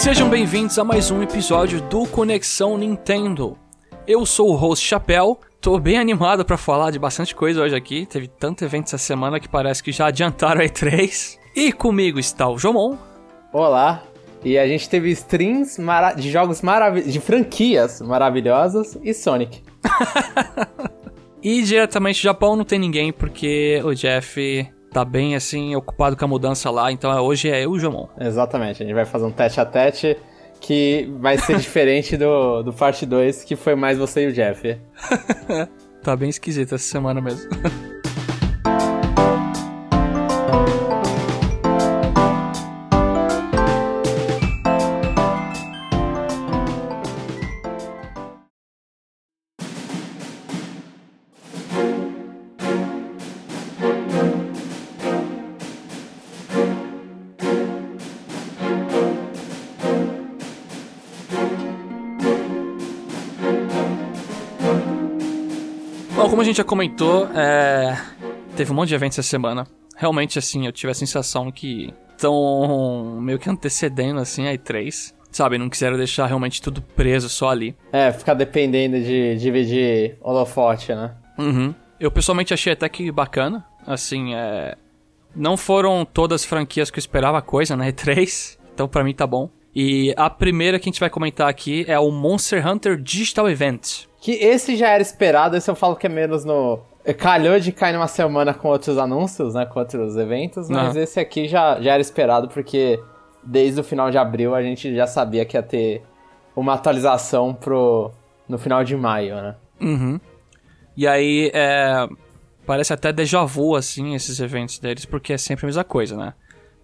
Sejam bem-vindos a mais um episódio do Conexão Nintendo. Eu sou o host Chapéu, tô bem animado pra falar de bastante coisa hoje aqui. Teve tanto evento essa semana que parece que já adiantaram a E3. E comigo está o Jomon. Olá. E a gente teve streams de jogos maravilhosos, de franquias maravilhosas e Sonic. E diretamente do Japão não tem ninguém porque o Jeff tá bem assim ocupado com a mudança lá, então hoje é eu e o Jomon. Exatamente, a gente vai fazer um tete a tete que vai ser diferente do, do parte 2, que foi mais você e o Jeff. Tá bem esquisito essa semana mesmo. gente já comentou, é, teve um monte de eventos essa semana. Realmente, assim, eu tive a sensação que estão meio que antecedendo, assim, a E3. Sabe, não quiseram deixar realmente tudo preso só ali. É, ficar dependendo de dividir holofote, né? Uhum. Eu pessoalmente achei até que bacana. Assim, é... Não foram todas as franquias que eu esperava coisa na E3. Então pra mim tá bom. E a primeira que a gente vai comentar aqui é o Monster Hunter Digital Event. Que esse já era esperado, esse eu falo que é menos no. Calhou de cair numa semana com outros anúncios, né? Com outros eventos, mas Aham. esse aqui já, já era esperado porque desde o final de abril a gente já sabia que ia ter uma atualização pro. no final de maio, né? Uhum. E aí, é... Parece até déjà vu, assim, esses eventos deles, porque é sempre a mesma coisa, né?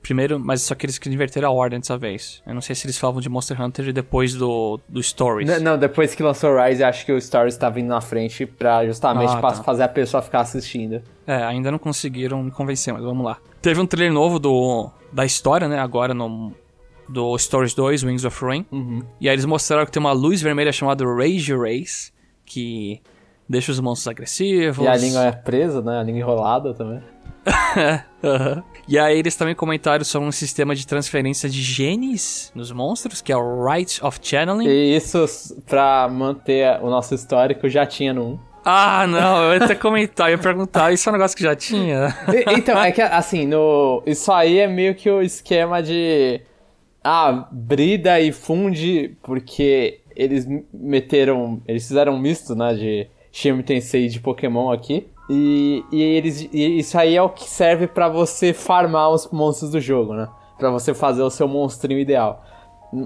Primeiro, mas só que eles inverteram a ordem dessa vez. Eu não sei se eles falavam de Monster Hunter depois do, do Stories. N- não, depois que lançou Rise, acho que o Stories tá vindo na frente pra justamente Ah, pra tá. fazer a pessoa ficar assistindo. É, ainda não conseguiram me convencer, mas vamos lá. Teve um trailer novo do da história, né? Agora no do Stories 2, Wings of Rain. E aí eles mostraram que tem uma luz vermelha chamada Rage Race, que deixa os monstros agressivos. E a língua é presa, né? A língua enrolada também. Aham. E aí eles também comentaram sobre um sistema de transferência de genes nos monstros, que é o Right of Channeling. E isso, pra manter o nosso histórico, já tinha no 1. Ah, não, eu ia até comentar, eu ia perguntar, isso é um negócio que já tinha? E- Então, é que assim, no, isso aí é meio que o esquema de. Ah, brida e funde, porque eles meteram. Eles fizeram um misto, né, de Shin Tensei de Pokémon aqui. E, e eles, e isso aí é o que serve pra você farmar os monstros do jogo, né? Pra você fazer o seu monstrinho ideal.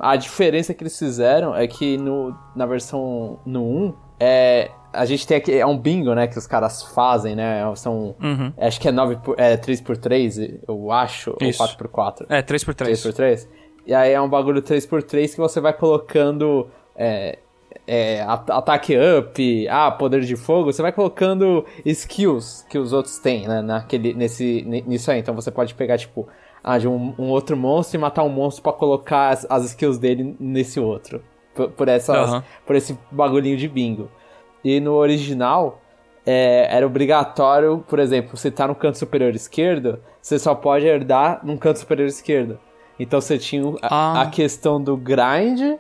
A diferença que eles fizeram é que no, na versão no 1, é, a gente tem aqui, é um bingo, né, que os caras fazem, né, são, Uhum. acho que é, 9 por, é 3x3, eu acho, Isso. ou 4x4. É, 3x3. 3x3. E aí é um bagulho 3x3 que você vai colocando é, é, at- ataque up, ah, poder de fogo, você vai colocando skills que os outros têm, né, naquele, nesse, ni- nisso aí. Então você pode pegar, tipo, ah, de um, um outro monstro e matar um monstro pra colocar as, as skills dele nesse outro. Por, por, essas, Aham. por esse bagulhinho de bingo. E no original, é, era obrigatório, por exemplo, você tá no canto superior esquerdo, você só pode herdar num canto superior esquerdo. Então você tinha a, Ah. a questão do grind,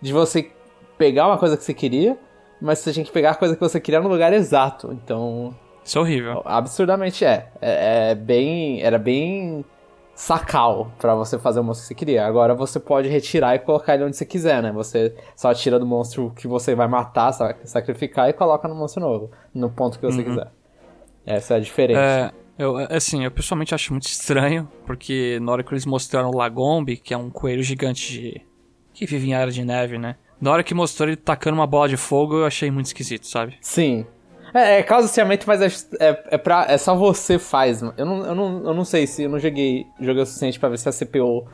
de você pegar uma coisa que você queria, mas você tinha que pegar a coisa que você queria no lugar exato. Então, Isso é horrível. absurdamente é. É, é bem. Era bem sacal pra você fazer o monstro que você queria. Agora você pode retirar e colocar ele onde você quiser, né? Você só tira do monstro que você vai matar, sa- sacrificar e coloca no monstro novo, no ponto que você quiser. Essa é a diferença. É, eu, assim, eu pessoalmente acho muito estranho, porque na hora que eles mostraram o Lagombi, que é um coelho gigante de... que vive em área de neve, né? Na hora que mostrou ele tacando uma bola de fogo, eu achei muito esquisito, sabe? Sim. É, é causa-ciamento, mas é, é, é, pra, é só você faz. mano. Eu não, eu, não, eu não sei se eu não joguei, joguei o suficiente pra ver se a CPU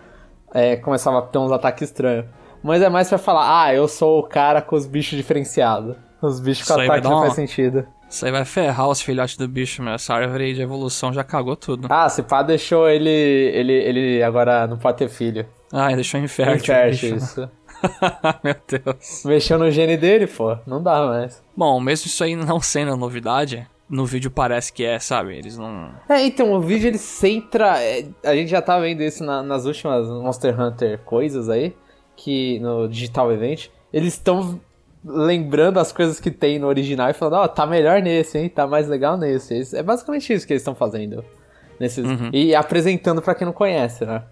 é, começava a ter uns ataques estranhos. Mas é mais pra falar, ah, eu sou o cara com os bichos diferenciados. Os bichos com ataque não uma- faz sentido. Isso aí vai ferrar os filhotes do bicho, meu. Essa árvore de evolução já cagou tudo. Ah, se pá deixou ele. Ele, ele agora não pode ter filho. Ah, deixou infértil. Infértil, isso. meu Deus. Mexeu no gene dele, pô. Não dá mais. Bom, mesmo isso aí não sendo novidade, no vídeo parece que é, sabe? Eles não... É, então, o vídeo ele centra. é, a gente já tá vendo isso na- nas últimas Monster Hunter coisas aí. que no Digital Event, eles estão lembrando as coisas que tem no original e falando, ó, oh, tá melhor nesse, hein? Tá mais legal nesse. É basicamente isso que eles estão fazendo. Nesses... Uhum. E apresentando para quem não conhece, né?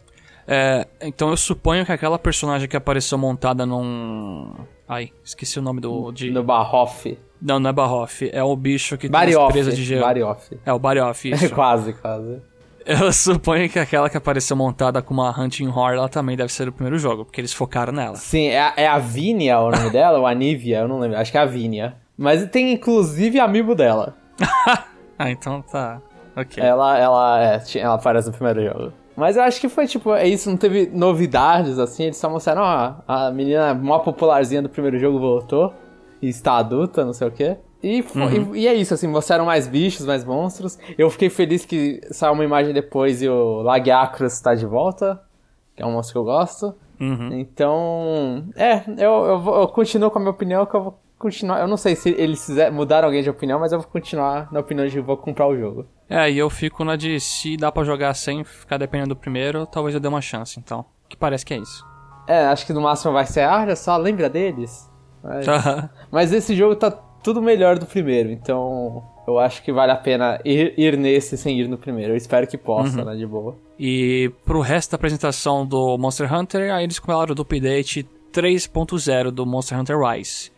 É, então eu suponho que aquela personagem que apareceu montada num. Ai, esqueci o nome do. De... No Barhoff. Não, não é Barhoff. É o bicho que Barioff, tem as presas de gelo. Barioff. É o Barioff, isso. quase, quase. Eu suponho que aquela que apareceu montada com uma Hunting Horror, ela também deve ser o primeiro jogo, porque eles focaram nela. Sim, é, a, é a Vinia o nome dela, ou a Nivia, eu não lembro. Acho que é a Vinia. Mas tem inclusive amigo dela. ah, então tá. Ok. Ela, ela, é, ela aparece no primeiro jogo. Mas eu acho que foi tipo, é isso, não teve novidades assim, eles só mostraram, ó, a menina mó popularzinha do primeiro jogo voltou e está adulta, não sei o quê. E, uhum. e, e, é isso, assim, mostraram mais bichos, mais monstros. Eu fiquei feliz que saiu uma imagem depois e o Lagiacrus está de volta, que é um monstro que eu gosto. Uhum. Então, é, eu, eu, eu, continuo com a minha opinião, que eu vou continuar. Eu não sei se eles mudaram alguém de opinião, mas eu vou continuar na opinião de vou comprar o jogo. É, e eu fico na de se dá para jogar sem ficar dependendo do primeiro, talvez eu dê uma chance, então. Que parece que é isso. É, acho que no máximo vai ser, ah, olha só, lembra deles? Mas, mas esse jogo tá tudo melhor do primeiro, então eu acho que vale a pena ir, ir nesse sem ir no primeiro. Eu espero que possa, uhum. né, de boa. E pro resto da apresentação do Monster Hunter, aí eles falaram do update 3.0 do Monster Hunter Rise.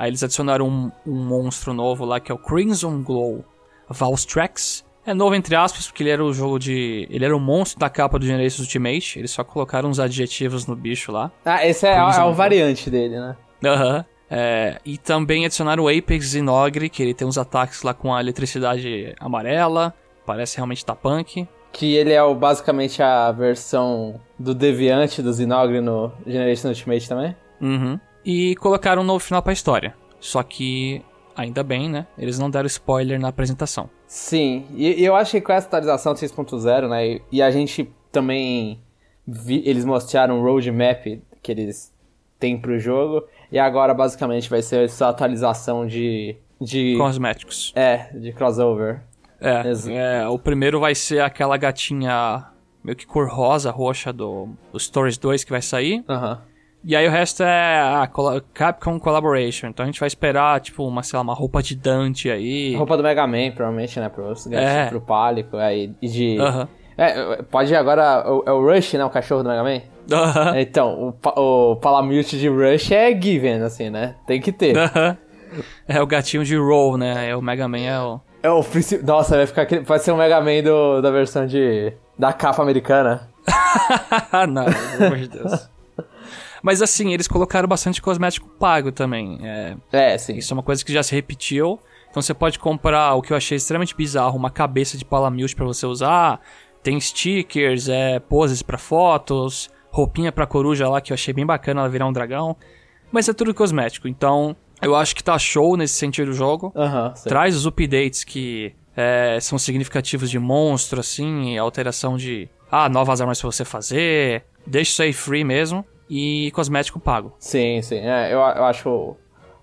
Aí eles adicionaram um, um monstro novo lá que é o Crimson Glow Valstrax. É novo entre aspas, porque ele era o jogo de. Ele era o monstro da capa do Generations Ultimate. Eles só colocaram uns adjetivos no bicho lá. Ah, esse é, é o variante dele, né? Aham. Uhum. É, e também adicionaram o Apex Zinogre, que ele tem uns ataques lá com a eletricidade amarela. Parece realmente tá punk. Que ele é o, basicamente a versão do Deviante do Zinogre no Generation Ultimate também. Uhum e colocaram um novo final para a história. Só que, ainda bem, né? Eles não deram spoiler na apresentação. Sim, e eu acho que com essa atualização 6.0, né? E a gente também. Vi, eles mostraram o roadmap que eles têm pro jogo. E agora, basicamente, vai ser essa atualização de. de Cosméticos. É, de crossover. É, é, o primeiro vai ser aquela gatinha meio que cor rosa, roxa do, do Stories 2 que vai sair. Aham. Uhum. E aí o resto é a Capcom Collaboration. Então a gente vai esperar, tipo, uma, sei lá, uma roupa de Dante aí. Roupa do Mega Man, provavelmente, né? Pro, é. pro Pálico. Aí, e de. Uh -huh. É, pode ir agora. É o Rush, né? O cachorro do Mega Man? Uh -huh. Então, o, o Palamute de Rush é given, assim, né? Tem que ter. Uh -huh. É o gatinho de Roll, né? É o Mega Man é o. É o principal. Nossa, vai ficar. Pode ser o Mega Man do, da versão de. da capa americana. Não, pelo amor de Deus. Mas assim, eles colocaram bastante cosmético pago também. É, é, sim. Isso é uma coisa que já se repetiu. Então você pode comprar o que eu achei extremamente bizarro, uma cabeça de palamute para você usar. Tem stickers, é, poses para fotos, roupinha pra coruja lá que eu achei bem bacana ela virar um dragão. Mas é tudo cosmético, então eu acho que tá show nesse sentido do jogo. Uhum, Traz os updates que é, são significativos de monstro, assim, alteração de ah, novas armas pra você fazer. Deixa isso aí free mesmo e cosmético pago. Sim, sim. É, eu, eu acho.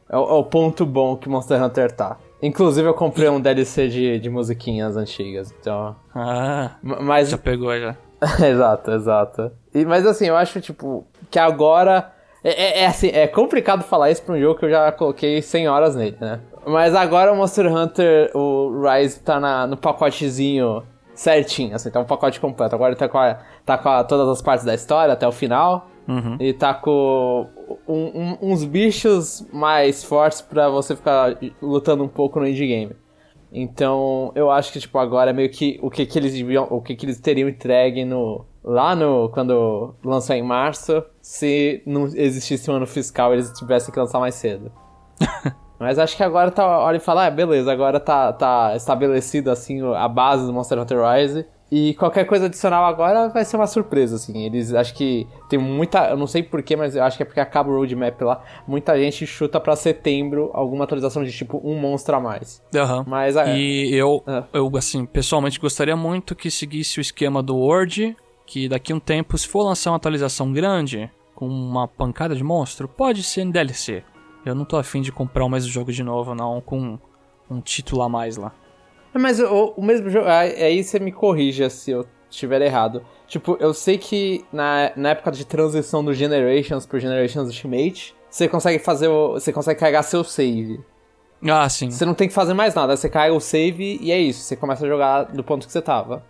É o, é o, ponto bom que Monster Hunter tá. Inclusive, eu comprei um DLC de, de musiquinhas antigas, então. Ah. Mas. Já pegou já. exato, exato. E, mas assim, eu acho, tipo, que agora. É, é, é, assim, é complicado falar isso pra um jogo que eu já coloquei 100 horas nele, né? Mas agora o Monster Hunter, o Rise, tá na, no pacotezinho certinho, assim, tá um pacote completo. Agora ele tá com, a, tá com a, todas as partes da história até o final. Uhum. E tá com um, um, uns bichos mais fortes para você ficar lutando um pouco no indie game. Então, eu acho que tipo agora é meio que o que que eles deviam, o que que eles teriam entregue no lá no quando lançou em março, se não existisse um ano fiscal, eles tivessem que lançar mais cedo. Mas acho que agora tá, olha e fala, ah, beleza, agora tá, tá estabelecido assim a base do Monster Hunter Rise. E qualquer coisa adicional agora vai ser uma surpresa, assim. Eles acho que tem muita. Eu não sei porquê, mas eu acho que é porque acaba o roadmap lá. Muita gente chuta para setembro alguma atualização de tipo um monstro a mais. Uhum. Mas é. E eu, é. eu, assim, pessoalmente gostaria muito que seguisse o esquema do Word. Que daqui a um tempo, se for lançar uma atualização grande, com uma pancada de monstro, pode ser em DLC. Eu não tô afim de comprar o mesmo jogo de novo, não, com um título a mais lá. Mas o, o mesmo jogo. Aí você me corrija se eu estiver errado. Tipo, eu sei que na, na época de transição do Generations pro Generations Ultimate, você consegue fazer o, Você consegue carregar seu save. Ah, sim. Você não tem que fazer mais nada, você carrega o save e é isso, você começa a jogar do ponto que você tava.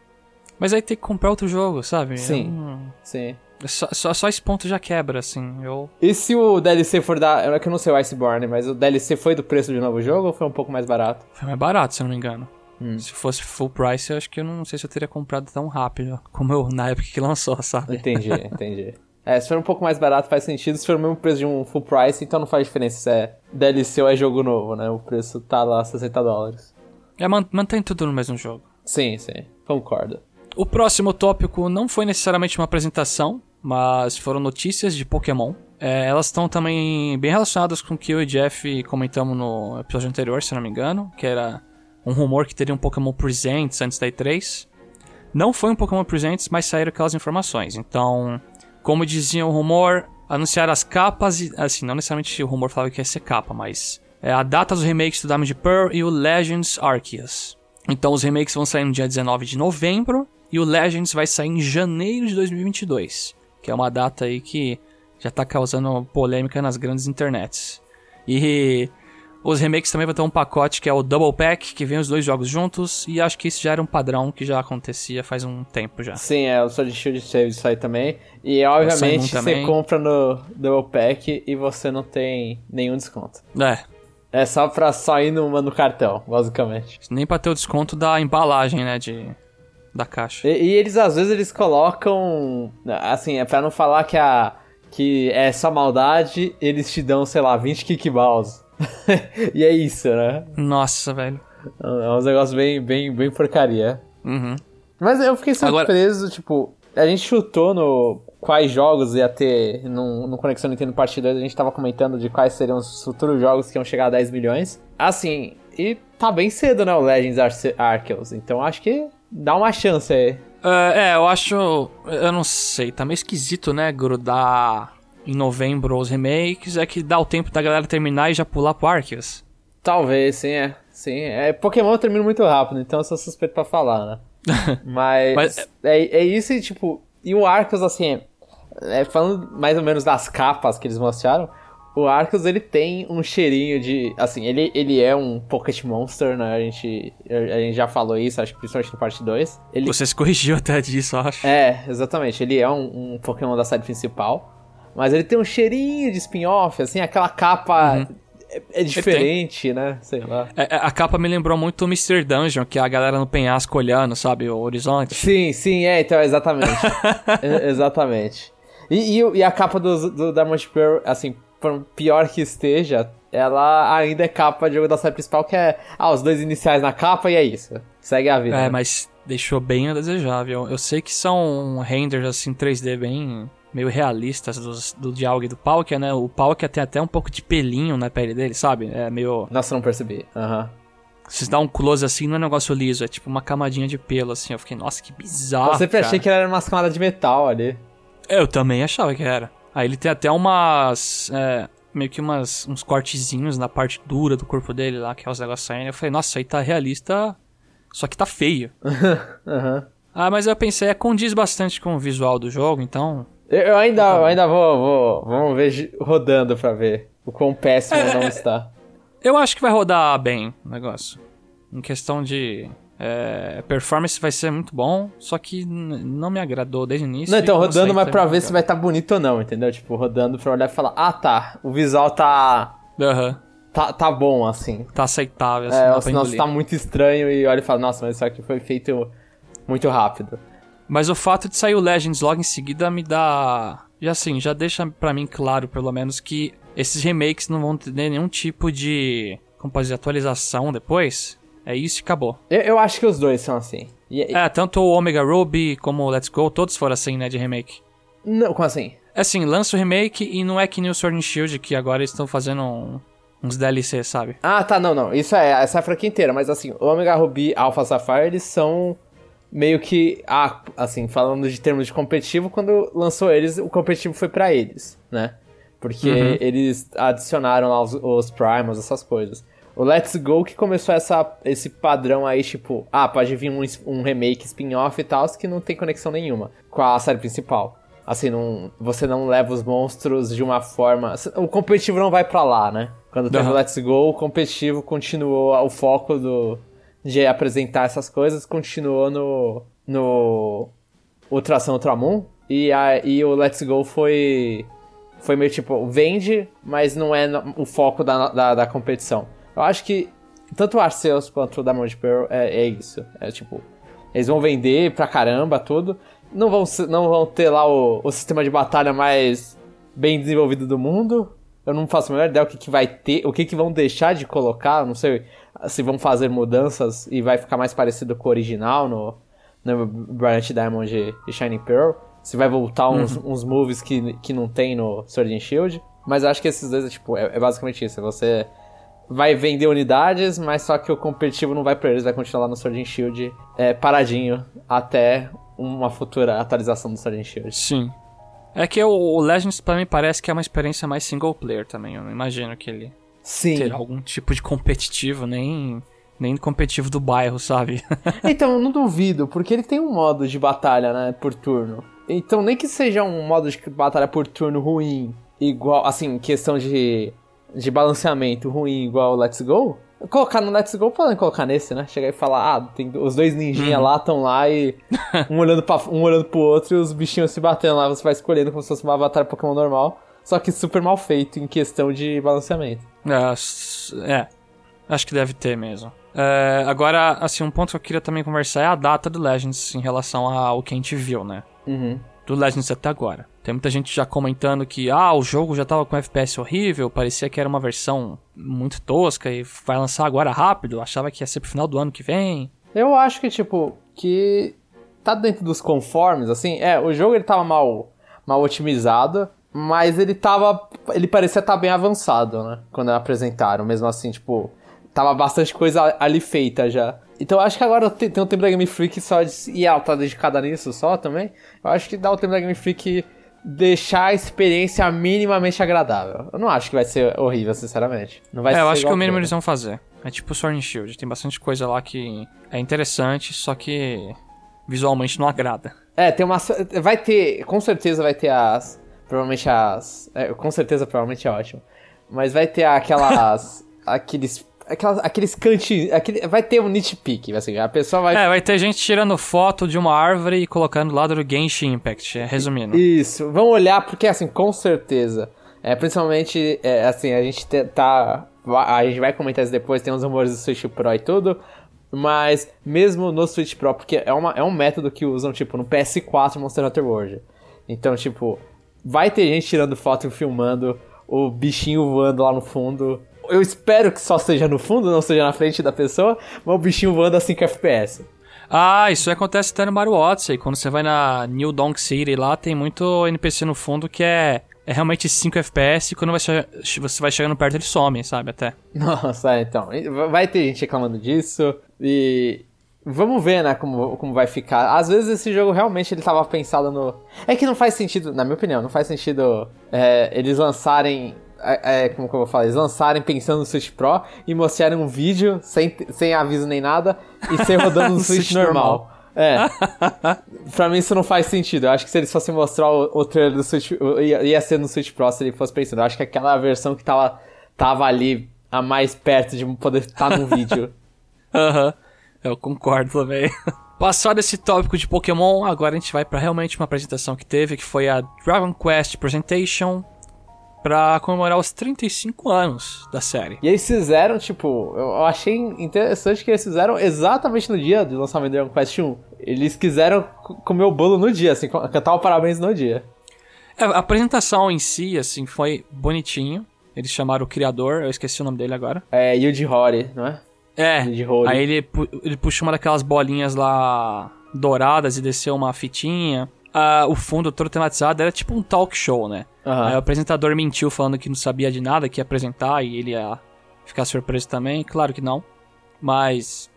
Mas aí tem que comprar outro jogo, sabe? Sim. Sim. Só, só, só, esse ponto já quebra, assim. Eu... E se o DLC for da. É que eu não sei o Iceborne, mas o DLC foi do preço de novo jogo ou foi um pouco mais barato? Foi mais barato, se eu não me engano. Hum. Se fosse full price, eu acho que eu não sei se eu teria comprado tão rápido como eu na época que lançou, sabe? Entendi, entendi. É, se for um pouco mais barato faz sentido, se for o mesmo preço de um full price, então não faz diferença se é DLC ou é jogo novo, né? O preço tá lá 60 dólares. É, mantém tudo no mesmo jogo. Sim, sim, concordo. O próximo tópico não foi necessariamente uma apresentação, mas foram notícias de Pokémon. É, elas estão também bem relacionadas com o que eu e Jeff comentamos no episódio anterior, se não me engano, que era um rumor que teria um Pokémon Presents antes da E3. Não foi um Pokémon Presents, mas saíram aquelas informações. Então, como dizia o rumor, anunciar as capas e. Assim, não necessariamente o rumor falava que ia ser capa, mas. É a data dos remakes do Diamond Pearl e o Legends Arceus. Então, os remakes vão sair no dia 19 de novembro e o Legends vai sair em janeiro de 2022 que é uma data aí que já tá causando polêmica nas grandes internets. E os remakes também vão ter um pacote que é o Double Pack, que vem os dois jogos juntos, e acho que isso já era um padrão que já acontecia faz um tempo já. Sim, é, o Sword Shield Save sai também. E obviamente você compra no Double Pack e você não tem nenhum desconto. É. É só pra só ir no, cartão, basicamente. Nem pra ter o desconto da embalagem, né, de da caixa. E, e, eles às vezes eles colocam, assim, é para não falar que a que é só maldade, eles te dão, sei lá, 20 kickballs. e é isso, né? Nossa, velho. É uns negócios bem, bem, bem porcaria. Uhum. Mas eu fiquei surpreso, Agora... tipo, a gente chutou no quais jogos ia ter no, no Conexão Nintendo Parte 2, a gente tava comentando de quais seriam os futuros jogos que iam chegar a 10 milhões. Assim, e tá bem cedo, né, o Legends Ar Arceus, então acho que dá uma chance aí. É, é, eu acho. Eu não sei, tá meio esquisito, né? Grudar em novembro os remakes. É que dá o tempo da galera terminar e já pular pro Arceus. Talvez, sim, é. Sim, é. Pokémon eu termino muito rápido, então eu sou suspeito pra falar, né? Mas. Mas... É, é isso e, tipo. E o Arceus, assim. É, falando mais ou menos das capas que eles mostraram o Arceus, ele tem um cheirinho de... Assim, ele, ele é um Pocket Monster, né? A gente, a gente já falou isso, acho que principalmente no parte 2. Ele... Você se corrigiu até disso, acho. É, exatamente. Ele é um, um Pokémon da série principal. Mas ele tem um cheirinho de spin-off, assim, aquela capa... Uhum. É, é diferente, né? Sei lá. É, é, a capa me lembrou muito o Mr. Dungeon, que é a galera no penhasco olhando, sabe? O horizonte. Sim, sim, é, então, exatamente. exatamente. E, e, e, a capa do, do Diamond Pearl, assim, por pior que esteja, ela ainda é capa de jogo da série principal, que é, ah, os dois iniciais na capa e é isso. Segue a vida. É, mas deixou bem a desejável. Eu sei que são renders, assim, 3D bem meio realistas dos, do Dialga e do Palkia, né? O Palkia tem até um pouco de pelinho na pele dele, sabe? É meio... Nossa, não percebi. Aham. Uhum. Se dá um close assim, não é um negócio liso, é tipo uma camadinha de pelo, assim. Eu fiquei, nossa, que bizarro. Eu sempre cara. achei que era uma camada de metal ali. Eu também achava que era. Aí ele tem até umas. É, meio que umas, uns cortezinhos na parte dura do corpo dele lá, que é os negócios saindo. Eu falei, nossa, aí tá realista, só que tá feio. uhum. Ah, mas eu pensei, é, condiz bastante com o visual do jogo, então. Eu ainda, eu ainda vou, vou. Vamos ver rodando pra ver o quão péssimo é, não é, está. Eu acho que vai rodar bem o negócio. Em questão de é, performance vai ser muito bom, só que não me agradou desde o início. Não, então, rodando mas pra ver se vai estar tá bonito ou não, entendeu? Tipo, rodando pra olhar e falar, ah tá, o visual tá. Uhum. Tá, tá bom, assim. Tá aceitável, assim. É, ou senão tá muito estranho e olha e fala, nossa, mas isso aqui foi feito muito rápido. Mas o fato de sair o Legends logo em seguida me dá. Já assim, já deixa pra mim claro, pelo menos, que esses remakes não vão ter nenhum tipo de. Como pode dizer, atualização depois. É isso e acabou. Eu, eu acho que os dois são assim. E, é, tanto o Omega Ruby como o Let's Go, todos foram assim, né, de remake. Não, como assim? É assim, lança o remake e não é que nem o Sword and Shield, que agora eles estão fazendo um, uns DLC, sabe? Ah, tá, não, não. Isso é, essa é a franquia inteira, mas assim, o Omega Ruby e Alpha Sapphire, eles são meio que, ah, assim, falando de termos de competitivo, quando lançou eles, o competitivo foi para eles, né? Porque uhum. eles adicionaram lá os, os primals, essas coisas. O Let's Go que começou essa, esse padrão aí, tipo, ah, pode vir um, um remake spin-off e tal, que não tem conexão nenhuma com a série principal. Assim, não, você não leva os monstros de uma forma. O competitivo não vai para lá, né? Quando teve o Let's Go, o competitivo continuou. O foco do, de apresentar essas coisas continuou no. no. Ultração Ultramon. E, a, e o Let's Go foi. Foi meio tipo, vende, mas não é o foco da, da, da competição. Eu acho que tanto o Arceus quanto o Diamond Pearl é, é isso. É tipo, eles vão vender pra caramba tudo. Não vão, não vão ter lá o, o sistema de batalha mais bem desenvolvido do mundo. Eu não faço a menor ideia o que, que vai ter, o que, que vão deixar de colocar. Não sei se vão fazer mudanças e vai ficar mais parecido com o original no, no Brilliant Diamond e Shining Pearl. Se vai voltar uns, uhum. uns moves que, que não tem no Sword and Shield. Mas eu acho que esses dois é, tipo, é, é basicamente isso. Você vai vender unidades, mas só que o competitivo não vai pra eles, vai continuar lá no Sword and Shield é, paradinho até uma futura atualização do Sword and Shield. Sim. É que o, o Legends pra mim parece que é uma experiência mais single player também. Eu não imagino que ele Sim. ter algum tipo de competitivo, nem nem competitivo do bairro, sabe? então, não duvido, porque ele tem um modo de batalha, né, por turno. Então, nem que seja um modo de batalha por turno ruim, igual, assim, questão de de balanceamento ruim igual o Let's Go, colocar no Let's Go, podem colocar nesse, né? Chegar e falar, ah, tem os dois ninjinha uhum. lá estão lá e um olhando, pra, um olhando pro outro e os bichinhos se batendo lá, você vai escolhendo como se fosse uma batalha Pokémon normal, só que super mal feito em questão de balanceamento. É, é acho que deve ter mesmo. É, agora, assim, um ponto que eu queria também conversar é a data do Legends em relação ao que a gente viu, né? Uhum. Do Legends até agora. Tem muita gente já comentando que ah, o jogo já tava com FPS horrível, parecia que era uma versão muito tosca e vai lançar agora rápido, achava que ia ser pro final do ano que vem. Eu acho que, tipo, que tá dentro dos conformes, assim, é, o jogo ele tava mal, mal otimizado, mas ele tava, ele parecia estar tá bem avançado, né, quando apresentaram, mesmo assim, tipo, tava bastante coisa ali feita já. Então eu acho que agora tem, tem um tempo da Game Freak só de, e ela tá dedicada nisso só também. Eu acho que dá o tempo da Game Freak deixar a experiência minimamente agradável. Eu não acho que vai ser horrível, sinceramente. Não vai é, eu acho que o mínimo eles vão fazer. É tipo Sword and Shield, tem bastante coisa lá que é interessante, só que visualmente não agrada. É, tem uma vai ter, com certeza vai ter as provavelmente as, é, com certeza provavelmente é ótimo. Mas vai ter aquelas aqueles aquelas, aqueles cantinhos. Aquele, vai ter um nitpick, assim, a pessoa vai. É, vai ter gente tirando foto de uma árvore e colocando do lado do Genshin Impact, é, resumindo. Isso, vamos olhar, porque assim, com certeza. É, principalmente, é, assim, a gente tá. A gente vai comentar isso depois, tem uns rumores do Switch Pro e tudo. Mas mesmo no Switch Pro, porque é, uma, é um método que usam, tipo, no PS4 Monster Hunter World. Então, tipo, vai ter gente tirando foto e filmando o bichinho voando lá no fundo eu espero que só seja no fundo, não seja na frente da pessoa, mas o bichinho voando a 5 FPS. Ah, isso acontece até no Mario Odyssey. Quando você vai na New Donk City lá, tem muito NPC no fundo que é, é realmente 5 FPS e quando você vai chegando perto ele some, sabe? Até. Nossa, é, então. Vai ter gente reclamando disso e. Vamos ver, né, como, como vai ficar. Às vezes esse jogo realmente ele tava pensado no. É que não faz sentido, na minha opinião, não faz sentido é, eles lançarem é, é, como que eu vou falar, eles lançarem pensando no Switch Pro e mostrarem um vídeo sem, sem aviso nem nada e ser rodando no Switch, normal. normal. É. pra mim isso não faz sentido. Eu acho que se eles fossem mostrar o, o trailer do Switch, ia, ia ser no Switch Pro se ele fosse pensando. Eu acho que aquela versão que tava, tava ali a mais perto de poder estar no vídeo. Aham. Uhum. Eu concordo também. Passado esse tópico de Pokémon, agora a gente vai para realmente uma apresentação que teve, que foi a Dragon Quest Presentation pra comemorar os 35 anos da série. E eles fizeram, tipo, eu achei interessante que eles fizeram exatamente no dia do lançamento do Dragon Quest 1. Eles quiseram comer o bolo no dia, assim, cantar o parabéns no dia. É, a apresentação em si, assim, foi bonitinho. Eles chamaram o criador, eu esqueci o nome dele agora. É, Yuji Horii, não é? É, aí ele, ele puxou uma daquelas bolinhas lá douradas e desceu uma fitinha o fundo todo tematizado era tipo um talk show, né? Uhum. Aí o apresentador mentiu falando que não sabia de nada, que ia apresentar e ele ia ficar surpreso também. Claro que não. Mas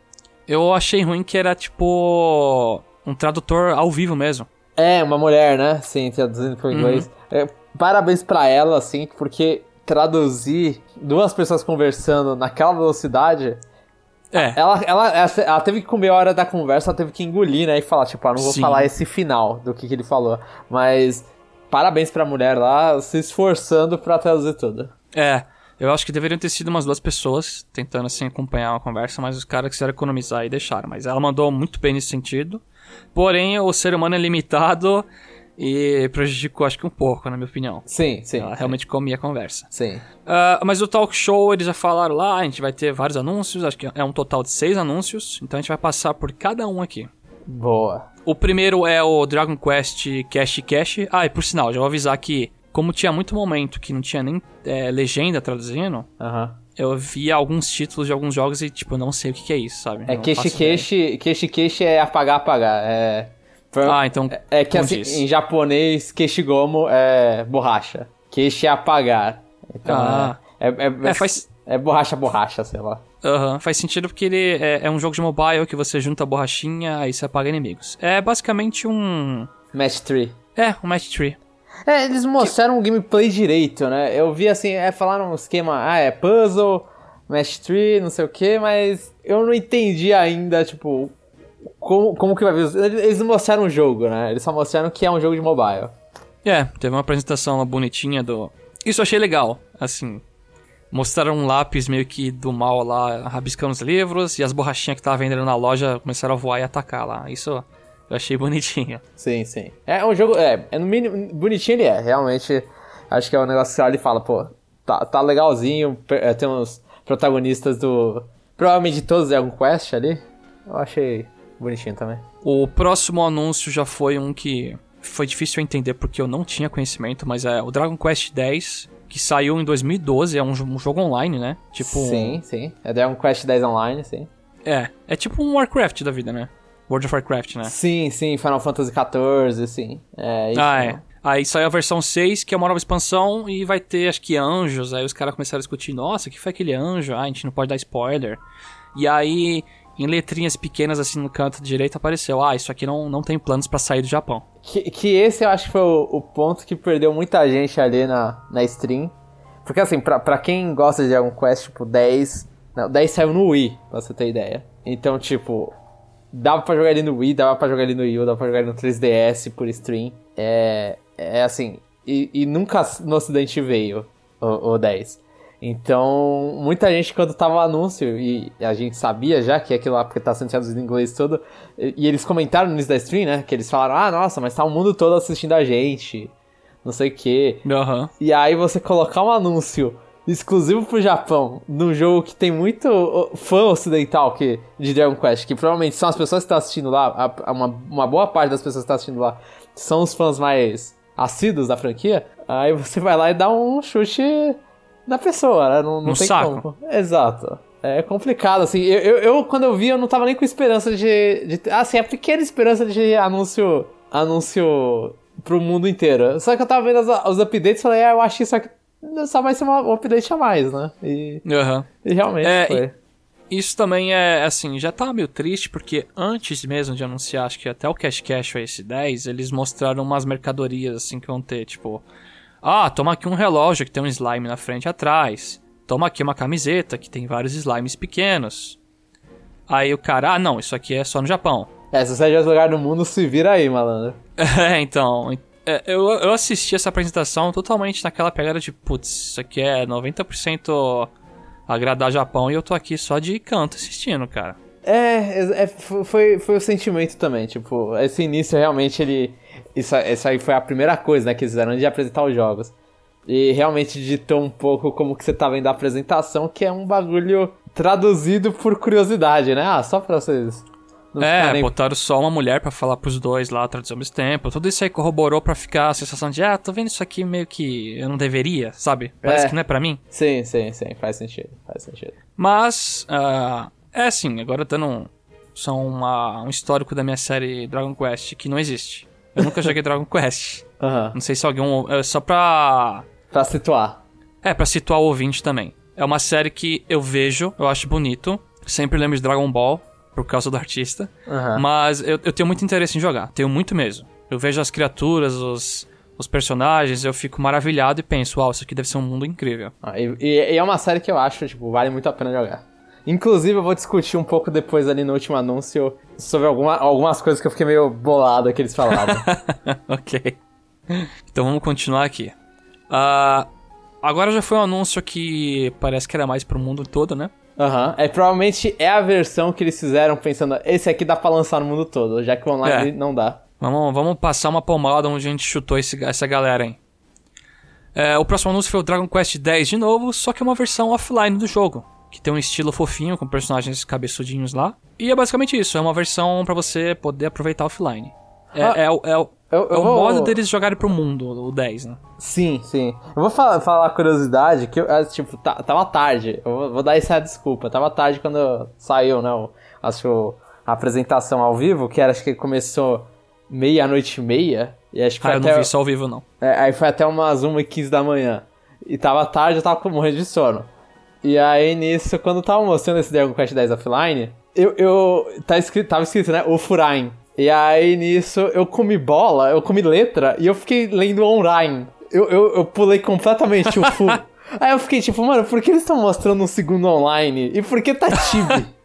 eu achei ruim que era tipo um tradutor ao vivo mesmo. É, uma mulher, né? Sim, traduzindo por inglês. Uhum. É, parabéns pra ela, assim, porque traduzir duas pessoas conversando naquela velocidade. É. Ela, ela, ela, ela teve que comer a hora da conversa, ela teve que engolir, né? E falar, tipo, ah, não vou Sim. falar esse final do que, que ele falou. Mas parabéns pra mulher lá, se esforçando pra traduzir tudo. É. Eu acho que deveriam ter sido umas duas pessoas tentando assim acompanhar uma conversa, mas os caras quiseram economizar e deixaram. Mas ela mandou muito bem nesse sentido. Porém, o ser humano é limitado e prejudicou, acho que um pouco, na minha opinião. Sim, sim. Ela realmente comia a conversa. Sim. Ah, mas o talk show, eles já falaram lá, a gente vai ter vários anúncios, acho que é um total de seis anúncios, então a gente vai passar por cada um aqui. Boa. O primeiro é o Dragon Quest Cash Cash. Ah, e por sinal, já vou avisar que, como tinha muito momento que não tinha nem é, legenda traduzindo, eu vi alguns títulos de alguns jogos e, tipo, não sei o que, que é isso, sabe? É ideia. queixe, queixe queixe é apagar apagar. É. Ah, então. É que assim, em japonês, queixigomo é borracha. Queixe é apagar. Então Ah. é, é, é, É, faz, é borracha borracha, sei lá. aham, faz sentido porque ele é, é um jogo de mobile que você junta a borrachinha aí você apaga inimigos. É basicamente um. Match 3. É, um match tree. É, eles mostraram o gameplay direito, né? Eu vi assim, é, falaram um esquema, ah, é puzzle, match 3, não sei o que, mas eu não entendi ainda, tipo, como, como que vai vir. Eles não mostraram o jogo, né? Eles só mostraram que é um jogo de mobile. É, teve uma apresentação lá bonitinha do. Isso eu achei legal, assim. Mostraram um lápis meio que do mal lá, rabiscando os livros, e as borrachinhas que tava vendendo na loja começaram a voar e atacar lá. Isso eu achei bonitinho. Sim, sim. É um jogo, é, é no mínimo, bonitinho ele é, realmente, acho que é um negócio que você olha e fala, pô, tá, tá legalzinho, é, tem uns protagonistas do, provavelmente de todos Dragon Quest ali, eu achei bonitinho também. O próximo anúncio já foi um que foi difícil eu entender porque eu não tinha conhecimento, mas é o Dragon Quest X, que saiu em 2012, é um, um jogo online, né? Tipo. Sim, sim, é Dragon Quest 10 Online, sim. É, é tipo um Warcraft da vida, né? World of Warcraft, né? Sim, sim, Final Fantasy XIV, sim, é isso. Ah, é. Aí saiu a versão 6, que é uma nova expansão, e vai ter, acho que, anjos. Aí os caras começaram a discutir, nossa, o que foi aquele anjo? Ah, a gente não pode dar spoiler. E aí, em letrinhas pequenas, assim, no canto direito, apareceu, ah, isso aqui não, não tem planos pra sair do Japão. Que, que esse eu acho que foi o, o ponto que perdeu muita gente ali na, na stream. Porque assim, pra, pra quem gosta de Dragon Quest, tipo, 10. Não, 10 saiu no Wii, pra você ter ideia. Então, tipo, dava pra jogar ele no Wii, dava pra jogar ele no Wii, dava pra jogar ele no 3DS por stream. É. É assim. E, e nunca no ocidente veio o, o 10. Então, muita gente quando tava o anúncio, e a gente sabia já que aquilo lá porque tá sendo traduzido em inglês todo, e, eles comentaram no início da stream, né? Que eles falaram, ah, nossa, mas tá o mundo todo assistindo a gente, não sei o quê. Aham. E aí você colocar um anúncio exclusivo pro Japão, num jogo que tem muito fã ocidental que, de Dragon Quest, que provavelmente são as pessoas que estão assistindo lá, a- a- uma, uma boa parte das pessoas que estão assistindo lá são os fãs mais assíduos da franquia, aí você vai lá e dá um chute na pessoa, né? Não, não No tem saco. como. Exato. É complicado, assim. Eu, eu, eu, quando eu vi, eu não tava nem com esperança de. de assim, a pequena esperança de anúncio. Anúncio pro mundo inteiro. Só que eu tava vendo as- os updates e falei, ah, eu que isso aqui só vai ser uma- um update a mais, né? E, Aham. e realmente É, foi. Isso também é, assim, já tá meio triste, porque antes mesmo de anunciar, acho que até o Cash Cash ou esse 10, eles mostraram umas mercadorias, assim, que vão ter, tipo... Ah, toma aqui um relógio que tem um slime na frente e atrás. Toma aqui uma camiseta que tem vários slimes pequenos. Aí o cara, ah, não, isso aqui é só no Japão. É, se você é de outro lugar do mundo, se vira aí, malandro. É, então. é, Eu, eu assisti essa apresentação totalmente naquela pegada de, putz, isso aqui é 90% agradar Japão e eu tô aqui só de canto assistindo, cara. É, é, foi, foi o sentimento também, tipo, esse início realmente ele. Isso, isso aí foi a primeira coisa, né, que eles fizeram de apresentar os jogos. E realmente ditou um pouco como que você tá vendo a apresentação, que é um bagulho traduzido por curiosidade, né? Ah, só pra vocês. Não é, ficarem- botaram só uma mulher pra falar pros dois lá, traduzir ao mesmo tempo. Tudo isso aí corroborou pra ficar a sensação de, ah, tô vendo isso aqui meio que eu não deveria, sabe? Parece É. que não é pra mim. Sim, sim, sim, faz sentido, faz sentido. Mas, ah, é assim, agora dando um, só uma- um histórico da minha série Dragon Quest que não existe. Eu nunca joguei Dragon Quest. Aham. Não sei se alguém. É só pra. Pra situar. É, pra situar o ouvinte também. É uma série que eu vejo, eu acho bonito. Sempre lembro de Dragon Ball, por causa do artista. Aham. Mas eu, eu tenho muito interesse em jogar. Tenho muito mesmo. Eu vejo as criaturas, os, os personagens, eu fico maravilhado e penso, uau, isso aqui deve ser um mundo incrível. Ah, e, e, e, é uma série que eu acho, tipo, vale muito a pena jogar. Inclusive, eu vou discutir um pouco depois ali no último anúncio sobre alguma, algumas coisas que eu fiquei meio bolado que eles falaram. ok. Então vamos continuar aqui. Uh, agora já foi um anúncio que parece que era mais pro mundo todo, né? Aham. Uhum. É, provavelmente é a versão que eles fizeram pensando, esse aqui dá pra lançar no mundo todo, já que o online é. não dá. Vamos, vamos passar uma pomada onde a gente chutou esse, essa galera aí. É, o próximo anúncio foi o Dragon Quest X de novo, só que é uma versão offline do jogo. Que tem um estilo fofinho, com personagens cabeçudinhos lá. E é basicamente isso, é uma versão para você poder aproveitar offline. É, ah, é, é, é, eu, eu é o vou... modo deles jogarem pro mundo, o 10, né? Sim, sim. Eu vou falar, falar a curiosidade, que eu, é, tipo, tá, tava tarde. Eu vou, vou, dar essa desculpa. Tava tarde quando saiu, né? acho a apresentação ao vivo, que era, acho que começou meia-noite e meia. E acho que ah, eu até, não vi só ao vivo, não. É, aí foi até umas 1h15 da manhã. E tava tarde, eu tava morrendo de sono. E aí nisso, quando eu tava mostrando esse Dragon Quest 10 offline, eu, eu tá escrito, tava escrito, né? O Furain. E aí nisso eu comi bola, eu comi letra e eu fiquei lendo online. Eu, eu, eu pulei completamente o Fu. aí eu fiquei tipo, mano, por que eles estão mostrando um segundo online? E por que tá Tibi?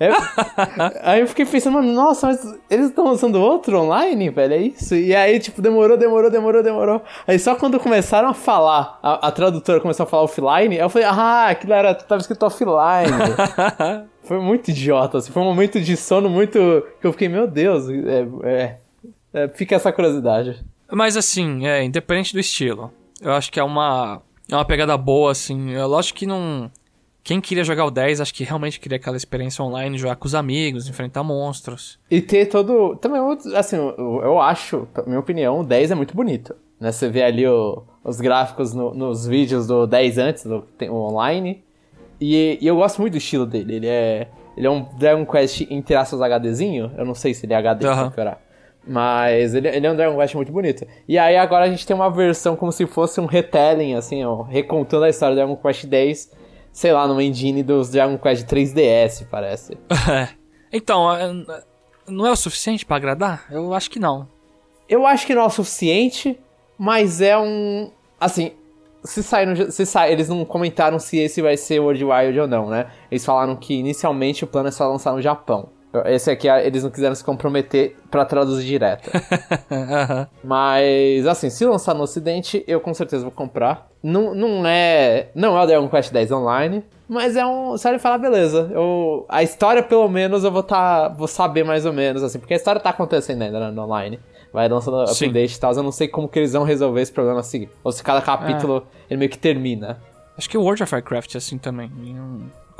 É, aí eu fiquei pensando, mano, nossa, mas eles estão lançando outro online, velho? É isso? E aí, tipo, demorou, demorou, demorou, demorou. Aí só quando começaram a falar, a, a tradutora começou a falar offline, eu falei, ah, aquilo era, tava escrito offline. foi muito idiota, assim, foi um momento de sono muito. que eu fiquei, meu Deus, é, é, é, fica essa curiosidade. Mas assim, é, independente do estilo, eu acho que é uma. É uma pegada boa, assim. Eu acho que não. Quem queria jogar o 10, acho que realmente queria aquela experiência online, jogar com os amigos, enfrentar monstros. E ter todo. Também, assim, eu, eu acho, minha opinião, o 10 é muito bonito. Né? Você vê ali o, os gráficos no, nos vídeos do 10 antes, do, online. E, e, eu gosto muito do estilo dele. Ele é. Ele é um Dragon Quest entre aspas HDzinho. Eu não sei se ele é HD uhum. pra Mas ele, ele é um Dragon Quest muito bonito. E aí agora a gente tem uma versão como se fosse um retelling, assim, ó, recontando a história do Dragon Quest 10 sei lá, numa engine dos Dragon Quest 3DS, parece. então, é, não é o suficiente para agradar? Eu acho que não. Eu acho que não é o suficiente, mas é um. Assim, se sair, no, se sair, eles não comentaram se esse vai ser World Wild ou não, né? Eles falaram que inicialmente o plano é só lançar no Japão. Esse aqui eles não quiseram se comprometer para traduzir direto. uhum. Mas, assim, se lançar no ocidente, eu com certeza vou comprar. Não, não é. Não é o Dragon Quest 10 online. Mas é um. Sério falar, beleza. Eu, a história, pelo menos, eu vou tá. Vou saber mais ou menos, assim. Porque a história tá acontecendo ainda né, no online. Vai lançando Sim. update e tal. Eu não sei como que eles vão resolver esse problema assim. Ou se cada capítulo é. ele meio que termina. Acho que o World of Warcraft é assim também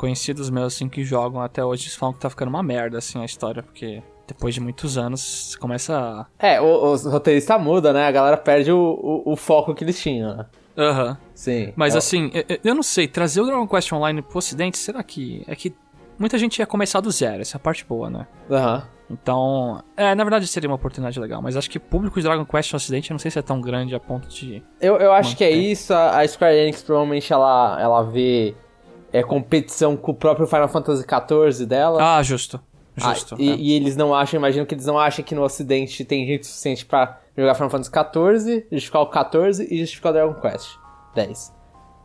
conhecidos meus, assim, que jogam até hoje, falam que tá ficando uma merda, assim, a história, porque depois de muitos anos começa a... É, o, o roteirista muda, né? A galera perde o, o, o foco que eles tinham, né? Aham. Uhum. Sim. Mas é... assim, eu, eu não sei, trazer o Dragon Quest Online pro ocidente, será que... É que muita gente ia começar do zero, essa é a parte boa, né? Aham. Uhum. Então, é, na verdade seria uma oportunidade legal, mas acho que público de Dragon Quest no ocidente, eu não sei se é tão grande a ponto de... Eu, eu acho manter. que é isso, a Square Enix provavelmente ela, ela vê é, competição com o próprio Final Fantasy XIV dela. Ah, justo. Justo. Ah, e, é. e, eles não acham, imagino que eles não acham que no ocidente tem gente suficiente para jogar Final Fantasy XIV, justificar o 14 e justificar o Dragon Quest 10.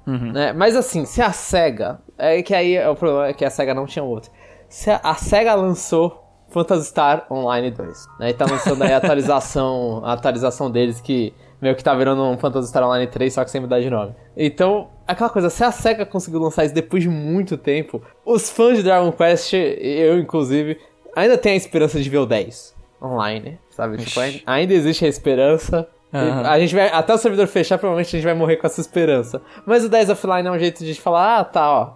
Uhum. Né? Mas assim, se a SEGA. É que aí o problema é que a SEGA não tinha outro. Se a, a SEGA lançou Phantasy Star Online 2, né? E tá lançando aí a atualização, a atualização deles que meio que tá virando um Phantasy Star Online 3, só que sem mudar de nome. Então, aquela coisa, se a SEGA conseguiu lançar isso depois de muito tempo, os fãs de Dragon Quest, eu inclusive, ainda tem a esperança de ver o 10 online, sabe? Tipo, ainda existe a esperança. Uhum. A gente vai, até o servidor fechar, provavelmente a gente vai morrer com essa esperança. Mas o 10 offline é um jeito de falar, ah, tá, ó.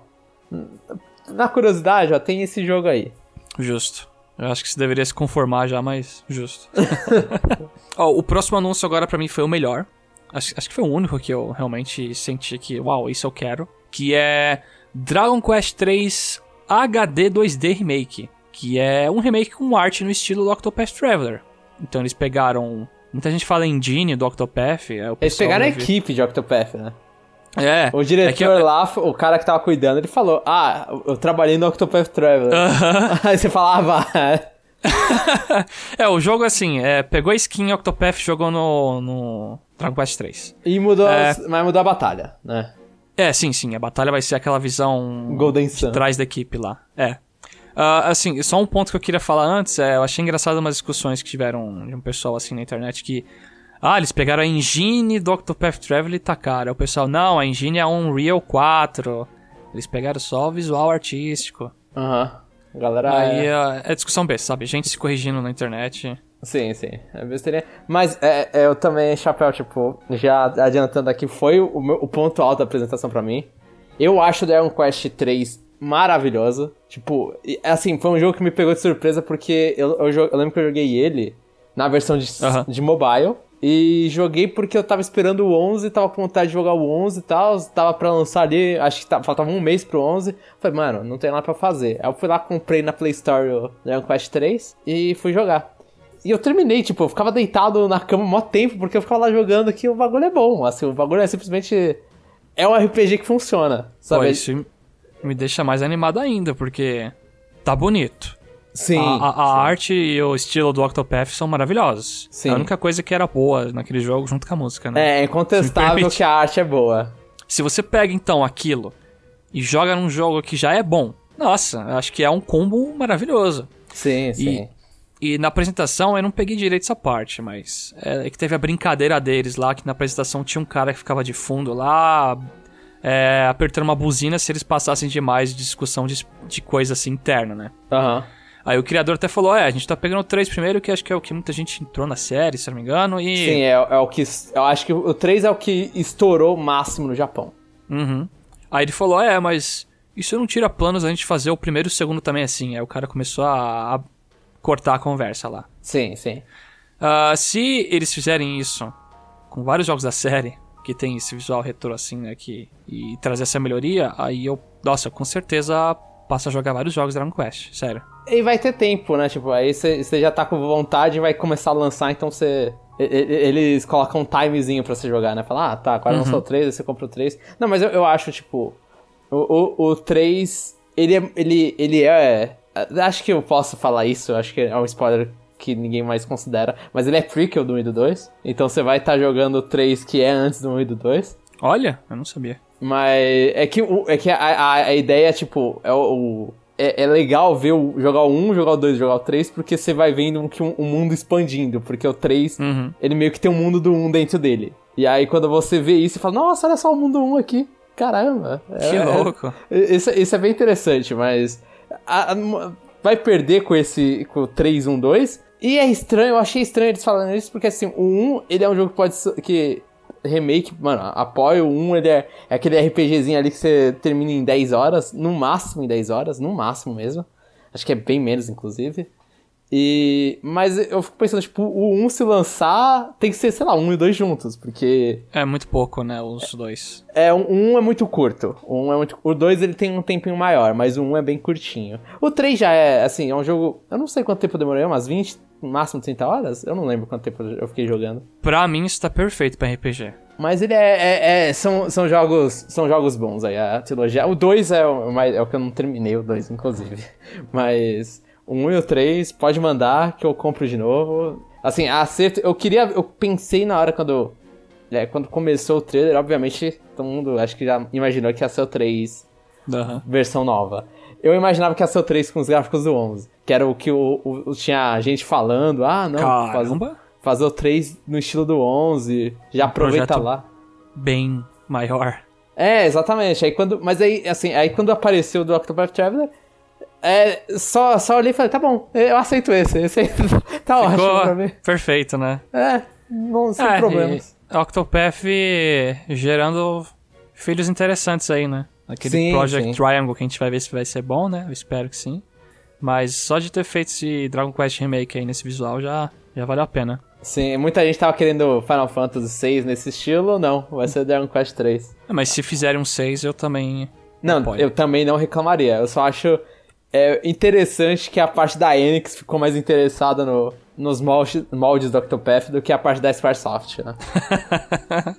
Na curiosidade, ó, tem esse jogo aí. Justo. Eu acho que você deveria se conformar já, mas justo. Ó, o próximo anúncio agora para mim foi o melhor. Acho, acho que foi o único que eu realmente senti que, uau, isso eu quero. Que é Dragon Quest 3 HD 2D Remake. Que é um remake com arte no estilo do Octopath Traveler. Então eles pegaram. Muita gente fala engine do Octopath. É eles pegaram a equipe de Octopath, né? É. O diretor é eu... lá, o cara que tava cuidando, ele falou: Ah, eu trabalhei no Octopath Traveler. Uh -huh. Aí você falava. Ah, é, o jogo assim, é, pegou a skin Octopath, jogou no, no Dragon Quest 3. E mudou, É. mas mudou a batalha, né? É, sim, sim. A batalha vai ser aquela visão Golden de Sun. trás da equipe lá. É. Ah, assim, só um ponto que eu queria falar antes, é, eu achei engraçado umas discussões que tiveram de um pessoal assim na internet que. Ah, eles pegaram a engine do Octopath Traveler e tacaram. O pessoal, não, a engine é um Unreal 4. Eles pegaram só o visual artístico. Aham. A galera. Aí é... é discussão besta, sabe? Gente se corrigindo na internet. Sim, sim. É besteirinha. Mas é, é, eu também, Chapéu, tipo, já adiantando aqui, foi o, meu- o ponto alto da apresentação pra mim. Eu acho o Dragon Quest 3 maravilhoso. Tipo, e, assim, foi um jogo que me pegou de surpresa porque eu, eu, eu lembro que eu joguei ele na versão de, de mobile. E joguei porque eu tava esperando o 11, tava com vontade de jogar o 11 e tal, tava pra lançar ali, acho que tá- faltava um mês pro 11. Falei, mano, não tem nada pra fazer. Aí eu fui lá, comprei na Play Store o Dragon Quest 3 e fui jogar. E eu terminei, tipo, eu ficava deitado na cama mó tempo, porque eu ficava lá jogando que o bagulho é bom. Assim, o bagulho é simplesmente. É um RPG que funciona. Pô, Sabe? isso me deixa mais animado ainda, porque tá bonito. Sim. a a- a sim. arte e o estilo do Octopath são maravilhosos. Sim. É a única coisa que era boa naquele jogo junto com a música, né? É, é incontestável que a arte é boa. Se você pega então aquilo e joga num jogo que já é bom, nossa, acho que é um combo maravilhoso. Sim, sim. E na apresentação eu não peguei direito essa parte, mas é que teve a brincadeira deles lá, que na apresentação tinha um cara que ficava de fundo lá, é, apertando uma buzina se eles passassem demais de discussão de, de coisa assim interna, né? Aham. Aí o criador até falou, é, a gente tá pegando o 3 primeiro, que acho que é o que muita gente entrou na série, se não me engano, e... Sim, é, é o que. Eu acho que o 3 é o que estourou máximo no Japão. Uhum. Aí ele falou, é, mas isso não tira planos a gente fazer o primeiro e o segundo também assim. Aí o cara começou a, a cortar a conversa lá. Sim, sim. Ah, se eles fizerem isso com vários jogos da série, que tem esse visual retrô assim, né, que, e trazer essa melhoria, aí eu, nossa, com certeza passo a jogar vários jogos Dragon Quest, sério. E vai ter tempo, né? Tipo, aí você já tá com vontade e vai começar a lançar, então você. Eles colocam um timezinho pra você jogar, né? Falar, ah, tá, agora lançou o 3, aí você compra o 3. Não, mas eu, eu acho, tipo. O, o, o 3, ele é. Ele, ele é. Acho que eu posso falar isso, acho que é um spoiler que ninguém mais considera. Mas ele é prequel do 1 e do 2. Então você vai estar jogando o 3 que é antes do 1 e do 2. Olha, eu não sabia. Mas é que, o- é que a, a, a ideia, tipo, é o. o- é, é legal ver o, jogar o 1, jogar o 2, jogar o 3, porque você vai vendo que um, um mundo expandindo. Porque o 3, Uhum. ele meio que tem um mundo do 1 dentro dele. E aí quando você vê isso, você fala, nossa, olha só o mundo 1 aqui. Caramba. Que É- louco. é- isso, isso é bem interessante, mas. A- vai perder com esse. com o 3, 1, 2. E é estranho, eu achei estranho eles falando isso, porque assim, o 1, ele é um jogo que pode que remake, mano, apoio o 1, ele é, é aquele RPGzinho ali que você termina em 10 horas, no máximo em 10 horas, no máximo mesmo. Acho que é bem menos, inclusive. E. Mas eu fico pensando, tipo, o 1 se lançar, tem que ser, sei lá, um e dois juntos, porque. É muito pouco, né, os dois. É, um, um é muito curto. O Um é muito, o 2 ele tem um tempinho maior, mas o 1 um é bem curtinho. O 3 já é, assim, é um jogo. Eu não sei quanto tempo eu demorei, umas 20, no máximo 30 horas? Eu não lembro quanto tempo eu fiquei jogando. Pra mim isso tá perfeito pra RPG. Mas ele é. é- é- são, são jogos. São jogos bons aí, a trilogia. O 2 é o, mais- é o que eu não terminei, o 2, inclusive. Mas. O 1 e o 3, pode mandar que eu compro de novo. Assim, acerto. Eu queria. Eu pensei na hora quando. É, quando começou o trailer, obviamente, todo mundo acho que já imaginou que ia ser o 3 Aham. versão nova. Eu imaginava que ia ser o 3 com os gráficos do 11. Que era o que o, o- tinha gente falando. Ah, não, faz, Caramba. fazer o 3 no estilo do 11. Já aproveita projeto- lá. Bem maior. É, exatamente. Aí quando, mas aí, assim, aí quando apareceu do Octopath Traveler, é, só, só olhei e falei, tá bom, eu aceito esse. Esse aí tá ótimo pra Ficou mim. perfeito, né? É, não, sem É, problemas. Octopath gerando filhos interessantes aí, né? Aquele Sim, Project sim. Triangle que a gente vai ver se vai ser bom, né? Eu espero que sim. Mas só de ter feito esse Dragon Quest Remake aí nesse visual já, já valeu a pena. Sim, muita gente tava querendo Final Fantasy VI nesse estilo, não, vai ser Dragon Quest 3. É, Mas se fizerem um 6, eu também. Não, apoio. eu também não reclamaria. Eu só acho é, interessante que a parte da Enix ficou mais interessada no, nos moldes, moldes do Octopath do que a parte da Squaresoft, né?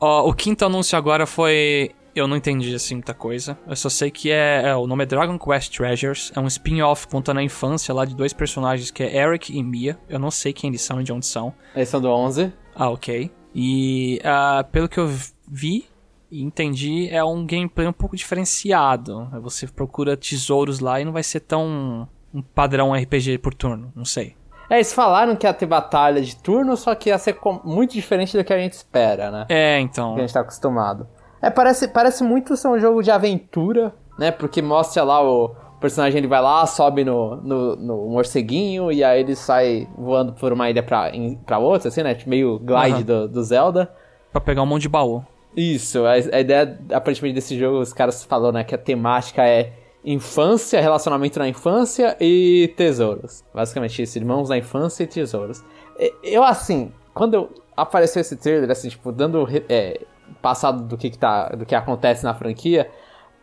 Ó, o quinto anúncio agora foi. Eu não entendi assim muita coisa. Eu só sei que é, é, O nome é Dragon Quest Treasures. É um spin-off contando a infância lá de dois personagens que é Eric e Mia. Eu não sei quem eles são e de onde são. Eles são do 11. Ah, ok. E uh, pelo que eu vi entendi, é um gameplay um pouco diferenciado. Você procura tesouros lá e não vai ser tão um padrão RPG por turno, não sei. É, eles falaram que ia ter batalha de turno, só que ia ser muito diferente do que a gente espera, né? É, então. Que a gente tá acostumado. É, parece, parece muito ser um jogo de aventura, né? Porque mostra lá o personagem, ele vai lá, sobe no, no, no morceguinho, e aí ele sai voando por uma ilha pra, pra outra, assim, né? Meio glide uhum. do, do Zelda. Pra pegar um monte de baú. Isso, a, a ideia, aparentemente, desse jogo, os caras falaram, né, que a temática é infância, relacionamento na infância e tesouros. Basicamente isso, irmãos na infância e tesouros. Eu, assim, quando eu apareceu esse trailer, assim, tipo, dando é, passado do que, que tá, do que acontece na franquia,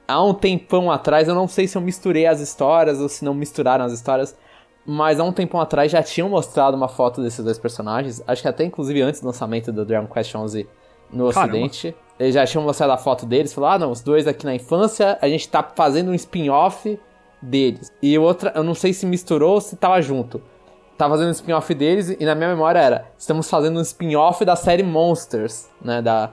há um tempão atrás, eu não sei se eu misturei as histórias ou se não misturaram as histórias, mas há um tempão atrás já tinham mostrado uma foto desses dois personagens, acho que até inclusive antes do lançamento do Dragon Quest 11 no Caramba. ocidente. Eles já tinham mostrado a foto deles, falaram, ah, não, os dois aqui na infância, a gente tá fazendo um spin-off deles. E outra, eu não sei se misturou ou se tava junto. Tava fazendo um spin-off deles e na minha memória era, estamos fazendo um spin-off da série Monsters, né, da,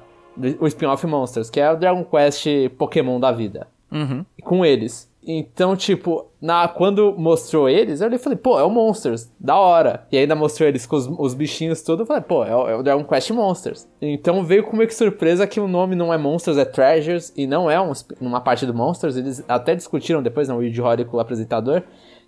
o spin-off Monsters, que é o Dragon Quest Pokémon da vida. Uhum. Com eles. Então, tipo, na, quando mostrou eles, eu falei, pô, é o Monsters, da hora. E ainda mostrou eles com os, os bichinhos tudo, eu falei, pô, é o, é o, Dragon Quest Monsters. Então veio com meio que surpresa que o nome não é Monsters, é Treasures, e não é um, uma parte do Monsters. Eles até discutiram depois, no Yuji Horii com o apresentador,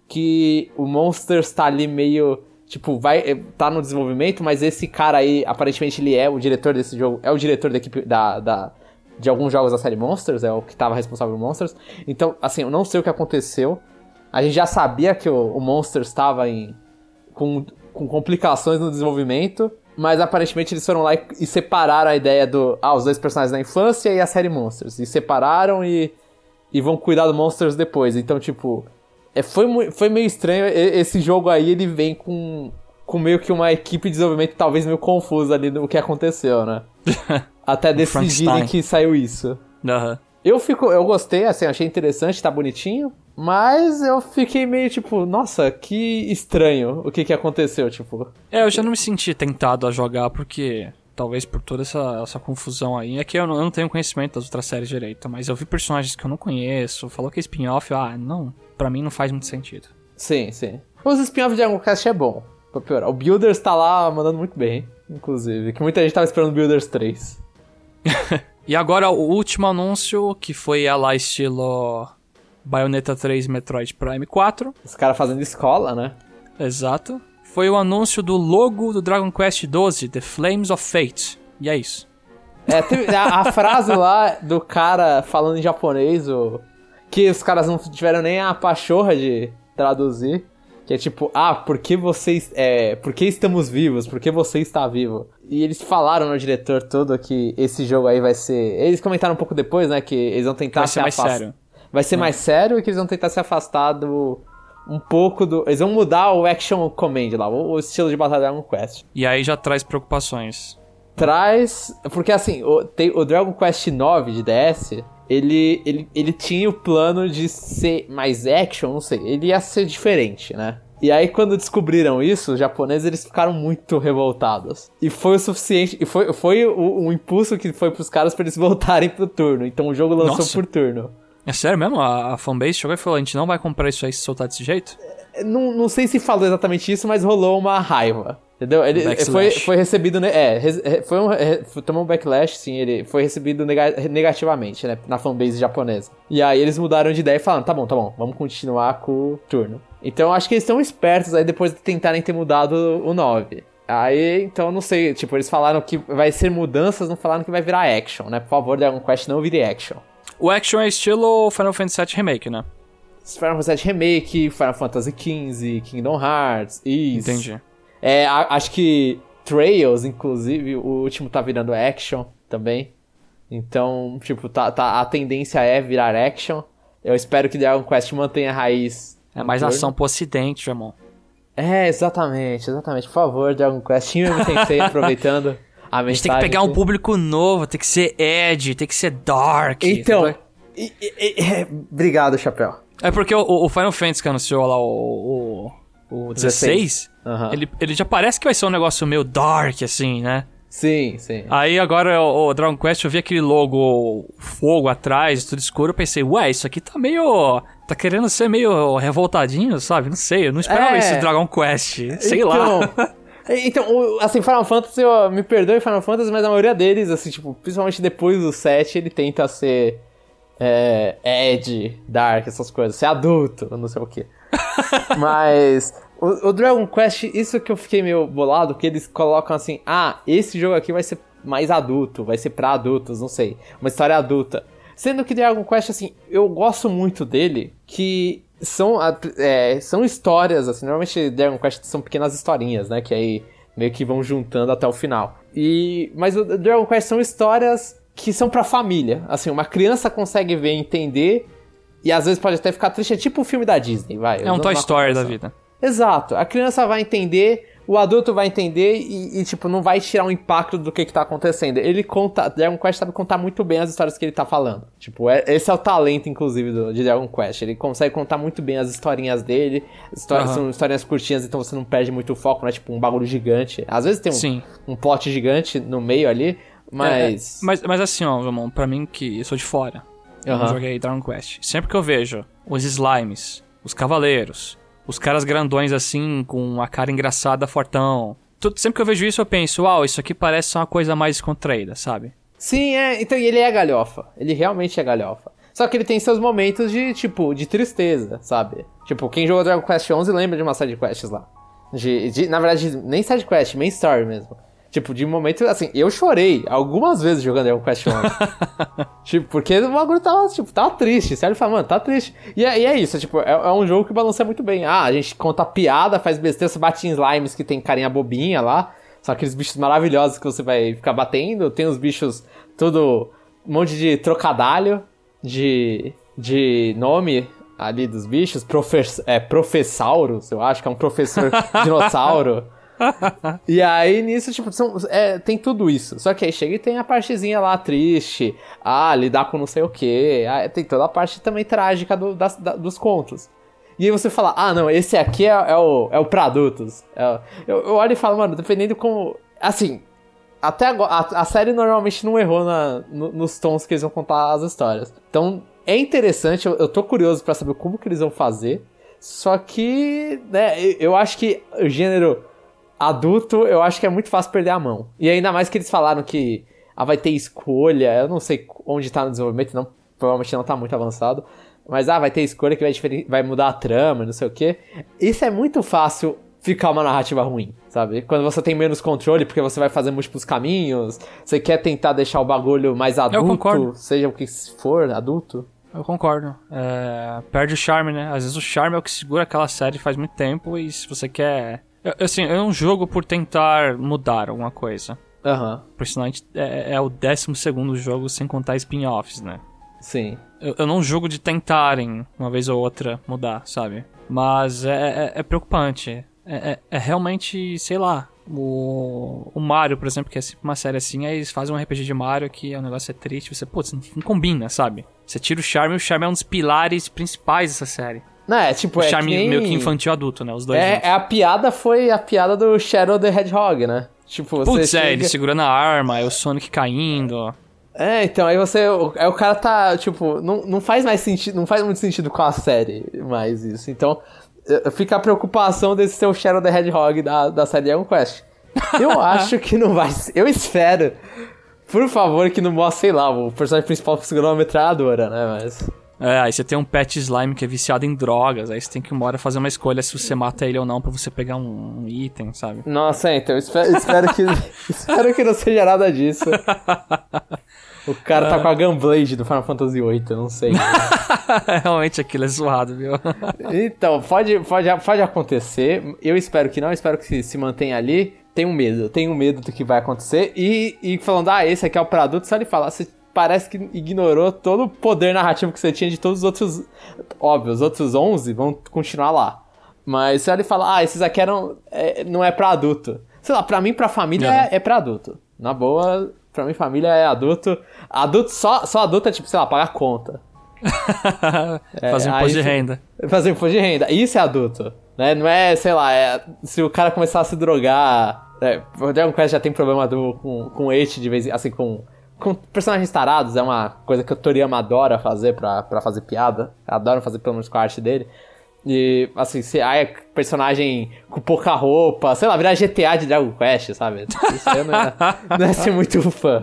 que o Monsters tá ali meio. Tipo, vai. Eh, tá no desenvolvimento, mas esse cara aí, aparentemente, ele é o diretor desse jogo, é o diretor da equipe da, da de alguns jogos da série Monsters, é o que estava responsável por Monsters. Então, assim, eu não sei o que aconteceu. A gente já sabia que o, o Monsters estava em com, com complicações no desenvolvimento, mas aparentemente eles foram lá e, e, separaram a ideia do ah, os dois personagens da infância e a série Monsters. E separaram e, e vão cuidar do Monsters depois. Então, tipo, é, foi, foi meio estranho. Esse jogo aí, ele vem com, com meio que uma equipe de desenvolvimento talvez meio confusa ali do que aconteceu, né? Até decidirem que saiu isso. Uhum. Eu fico, eu gostei, assim, achei interessante, tá bonitinho, mas eu fiquei meio tipo, nossa, que estranho o que que aconteceu, tipo. É, eu já não me senti tentado a jogar porque talvez por toda essa, essa confusão aí. É que eu não, eu não, tenho conhecimento das outras séries direito, mas eu vi personagens que eu não conheço, falou que é spin-off, ah, não, para mim não faz muito sentido. Sim, sim. Os spin-offs de Dragon Quest é bom, pra piorar. O Builders tá lá mandando muito bem, inclusive, que muita gente tava esperando Builders 3. e agora o último anúncio, que foi ela estilo Bayonetta 3 Metroid Prime 4. Os caras fazendo escola, né? Exato. Foi o anúncio do logo do Dragon Quest 12, The Flames of Fate. E é isso. É, a, a frase lá do cara falando em japonês, o, que os caras não tiveram nem a pachorra de traduzir. Que é tipo, ah, por que vocês. É, por que estamos vivos? Por que você está vivo? E eles falaram no diretor todo que esse jogo aí vai ser. Eles comentaram um pouco depois, né? Que eles vão tentar vai se mais afastar. sério. Vai ser é. mais sério e que eles vão tentar se afastar do. Um pouco do. Eles vão mudar o Action Command lá, o, o estilo de batalha Dragon Quest. E aí já traz preocupações. Traz. Porque assim, o, tem, o Dragon Quest 9 de DS ele, ele, ele tinha o plano de ser mais action, não sei, ele ia ser diferente, né? E aí, quando descobriram isso, os japoneses eles ficaram muito revoltados. E foi o suficiente. E foi, foi o, o impulso que foi pros caras para eles voltarem pro turno. Então o jogo lançou Nossa. por turno. É sério mesmo? A, a fanbase chegou e falou: a gente não vai comprar isso aí se soltar desse jeito? É, não, não sei se falou exatamente isso, mas rolou uma raiva. Entendeu? Ele foi, foi recebido. É, foi um, tomou um backlash, sim. Ele foi recebido negativamente, né? Na fanbase japonesa. E aí eles mudaram de ideia e falaram: tá bom, tá bom, vamos continuar com o turno. Então acho que eles estão espertos aí depois de tentarem ter mudado o 9. Aí, então, não sei, tipo, eles falaram que vai ser mudanças, não falaram que vai virar action, né? Por favor, Dragon Quest não vire action. O action é estilo Final Fantasy VII Remake, né? Final Fantasy VII Remake, Final Fantasy XV, Kingdom Hearts, isso. Entendi. É, a, acho que Trails, inclusive, o último tá virando action também. Então, tipo, tá, tá, a tendência é virar action. Eu espero que Dragon Quest mantenha a raiz. É mais ação pro ocidente, irmão. É, exatamente, exatamente. Por favor, Dragon Quest, Shin Tensei, aproveitando a mensagem. A gente tem que pegar um público novo, tem que ser Edge, tem que ser Dark. Então, e, e, e, é, obrigado, Chapéu. É porque o, o, Final Fantasy que anunciou lá o, o, o 16, 16. Uhum. Ele, ele já parece que vai ser um negócio meio dark, assim, né? Sim, sim. Aí agora o, o Dragon Quest, eu vi aquele logo fogo atrás, tudo escuro, eu pensei, ué, isso aqui tá meio. Tá querendo ser meio revoltadinho, sabe? Não sei, eu não esperava É. isso Dragon Quest. Sei então, lá. Então, o- assim, Final Fantasy, ó, me perdoe Final Fantasy, mas a maioria deles, assim, tipo, principalmente depois do 7, ele tenta ser é, Ed, Dark, essas coisas, ser adulto, não sei o quê. mas o, o Dragon Quest, isso que eu fiquei meio bolado, que eles colocam assim, ah, esse jogo aqui vai ser mais adulto, vai ser pra adultos, não sei, uma história adulta. Sendo que Dragon Quest, assim, eu gosto muito dele, que são, é, são histórias, assim, normalmente Dragon Quest são pequenas historinhas, né, que aí meio que vão juntando até o final. E, mas o Dragon Quest são histórias que são pra família, assim, uma criança consegue ver, entender, e às vezes pode até ficar triste, é tipo o filme da Disney, vai. É um Toy Story da vida. Exato. A criança vai entender, o adulto vai entender e, e, tipo, não vai tirar o impacto do que, que tá acontecendo. Ele conta. Dragon Quest sabe contar muito bem as histórias que ele tá falando. Tipo, é- esse é o talento, inclusive, do, de Dragon Quest. Ele consegue contar muito bem as historinhas dele. Histórias, Aham. São histórias curtinhas, então você não perde muito o foco, não é tipo um bagulho gigante. Às vezes tem Sim. um, um plot gigante no meio ali, mas. É, mas, mas assim, ó, Ramon, pra mim que eu sou de fora. Eu não Aham. joguei Dragon Quest. Sempre que eu vejo os slimes, os cavaleiros, os caras grandões assim, com a cara engraçada, fortão. Tudo, sempre que eu vejo isso, eu penso, uau, isso aqui parece uma coisa mais contraída, sabe? Sim, é. Então, ele é galhofa. Ele realmente é galhofa. Só que ele tem seus momentos de, tipo, de tristeza, sabe? Tipo, quem jogou Dragon Quest 11 lembra de uma side quests lá. De, de, na verdade, nem side quest, main story mesmo. Tipo, de momento, assim, eu chorei algumas vezes jogando Dragon Quest 11. tipo, porque o bagulho tava, tipo, tava triste. Sério, fala, mano, tá triste. E é, e é isso, tipo, é, é um jogo que balanceia muito bem. Ah, a gente conta piada, faz besteira, você bate em slimes que tem carinha bobinha lá. São aqueles bichos maravilhosos que você vai ficar batendo. Tem os bichos tudo. Um monte de trocadalho de, de nome ali dos bichos. Profes, é, Professauros, eu acho que é um professor dinossauro. E aí, nisso, tipo, são, é, tem tudo isso. Só que aí chega e tem a partezinha lá triste. Ah, lidar com não sei o que. tem toda a parte também trágica do- das- da- dos contos. E aí você fala, ah, não, esse aqui é, é o, é o pra adultos. É eu, eu olho e falo, mano, dependendo como. Assim, até agora. A, a série normalmente não errou na, no- nos tons que eles vão contar as histórias. Então, é interessante, eu, eu tô curioso pra saber como que eles vão fazer. Só que, né, eu acho que o gênero adulto, eu acho que é muito fácil perder a mão. E ainda mais que eles falaram que ah, vai ter escolha, eu não sei onde tá no desenvolvimento, não, provavelmente não tá muito avançado. Mas ah, vai ter escolha que vai, vai mudar a trama, não sei o que. Isso é muito fácil ficar uma narrativa ruim, sabe? Quando você tem menos controle, porque você vai fazer múltiplos caminhos, você quer tentar deixar o bagulho mais adulto, concordo. seja o que for, adulto. Eu concordo. É, perde o charme, né? Às vezes o charme é o que segura aquela série faz muito tempo e se você quer. Assim, eu não jogo por tentar mudar alguma coisa. Aham, Por sinal, a gente- é, é o 12 segundo jogo sem contar spin-offs, né? sim. Eu, eu não jogo de tentarem, uma vez ou outra, mudar, sabe? Mas é, é- é preocupante. É, é- é realmente, sei lá. O, o Mario, por exemplo, que é sempre uma série assim, aí eles fazem um RPG de Mario que o negócio é triste, você, putz, não, não combina, sabe? Você tira o charme e o charme é um dos pilares principais dessa série. Não, é tipo, O é charme meio que infantil adulto, né? Os dois É, juntos. é a piada foi a piada do Shadow the Hedgehog, né? Tipo, você Putz, é, chega- ele segurando a arma, aí o Sonic caindo. É, então, aí você. Aí o cara tá, tipo, não, não faz mais sentido. Não faz muito sentido com a série mais isso. Então, fica a preocupação desse ser o Shadow the Hedgehog da, da série Dragon Quest. Eu acho que não vai ser. Eu espero. Por favor, que não mostre, sei lá, o personagem principal segurando uma metralhadora, né? Mas. É, aí você tem um pet slime que é viciado em drogas, aí você tem que uma hora fazer uma escolha se você mata ele ou não pra você pegar um, um item, sabe? Nossa, é, então, eu espero, espero que. espero que não seja nada disso. O cara tá com a Gunblade do Final Fantasy VIII, eu não sei. Realmente aquilo é zoado, viu? Então, pode, pode, pode acontecer. Eu espero que não, espero que se, se mantenha ali. Tenho medo, tenho medo do que vai acontecer. E, e falando, ah, esse aqui é o pra adulto, só ele falar, você parece que ignorou todo o poder narrativo que você tinha de todos os outros. Óbvio, os outros 11 vão continuar lá. Mas se ele falar, ah, esses aqui eram. é, não é pra adulto. Sei lá, pra mim, pra família, Uhum. é, é pra adulto. Na boa, pra mim, família é adulto. Adulto, só, só adulto é tipo, sei lá, pagar conta. Fazer um aí imposto de você- renda. Fazer imposto de renda. Isso é adulto. Né? Não é, sei lá, é, se o cara começar a se drogar É, o Dragon Quest já tem problema do, com, com H de vez em assim, com, com personagens tarados, é uma coisa que o Toriyama adora fazer pra, pra fazer piada. Adora fazer pelo menos com a arte dele. E, assim, se aí é personagem com pouca roupa, sei lá, virar GTA de Dragon Quest, sabe? Isso aí não é, não é ser muito fã.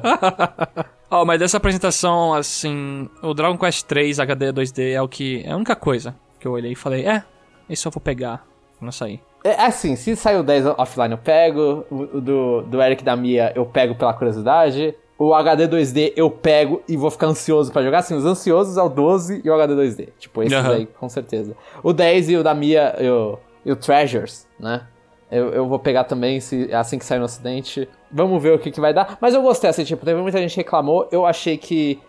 Oh, mas dessa apresentação, assim, o Dragon Quest 3 HD 2D é o que. É a única coisa que eu olhei e falei, é, esse eu vou pegar quando sair. É assim, se sair o 10 offline eu pego, o do, do Eric da Mia eu pego pela curiosidade, o HD 2D eu pego e vou ficar ansioso para jogar. Assim, os ansiosos é o 12 e o HD 2D. Tipo, esses uhum. aí, com certeza. O 10 e o da Mia eu, e o Treasures, né? Eu, eu vou pegar também se, assim que sair no ocidente. Vamos ver o que, que vai dar. Mas eu gostei, assim, tipo, teve muita gente que reclamou. Eu achei que,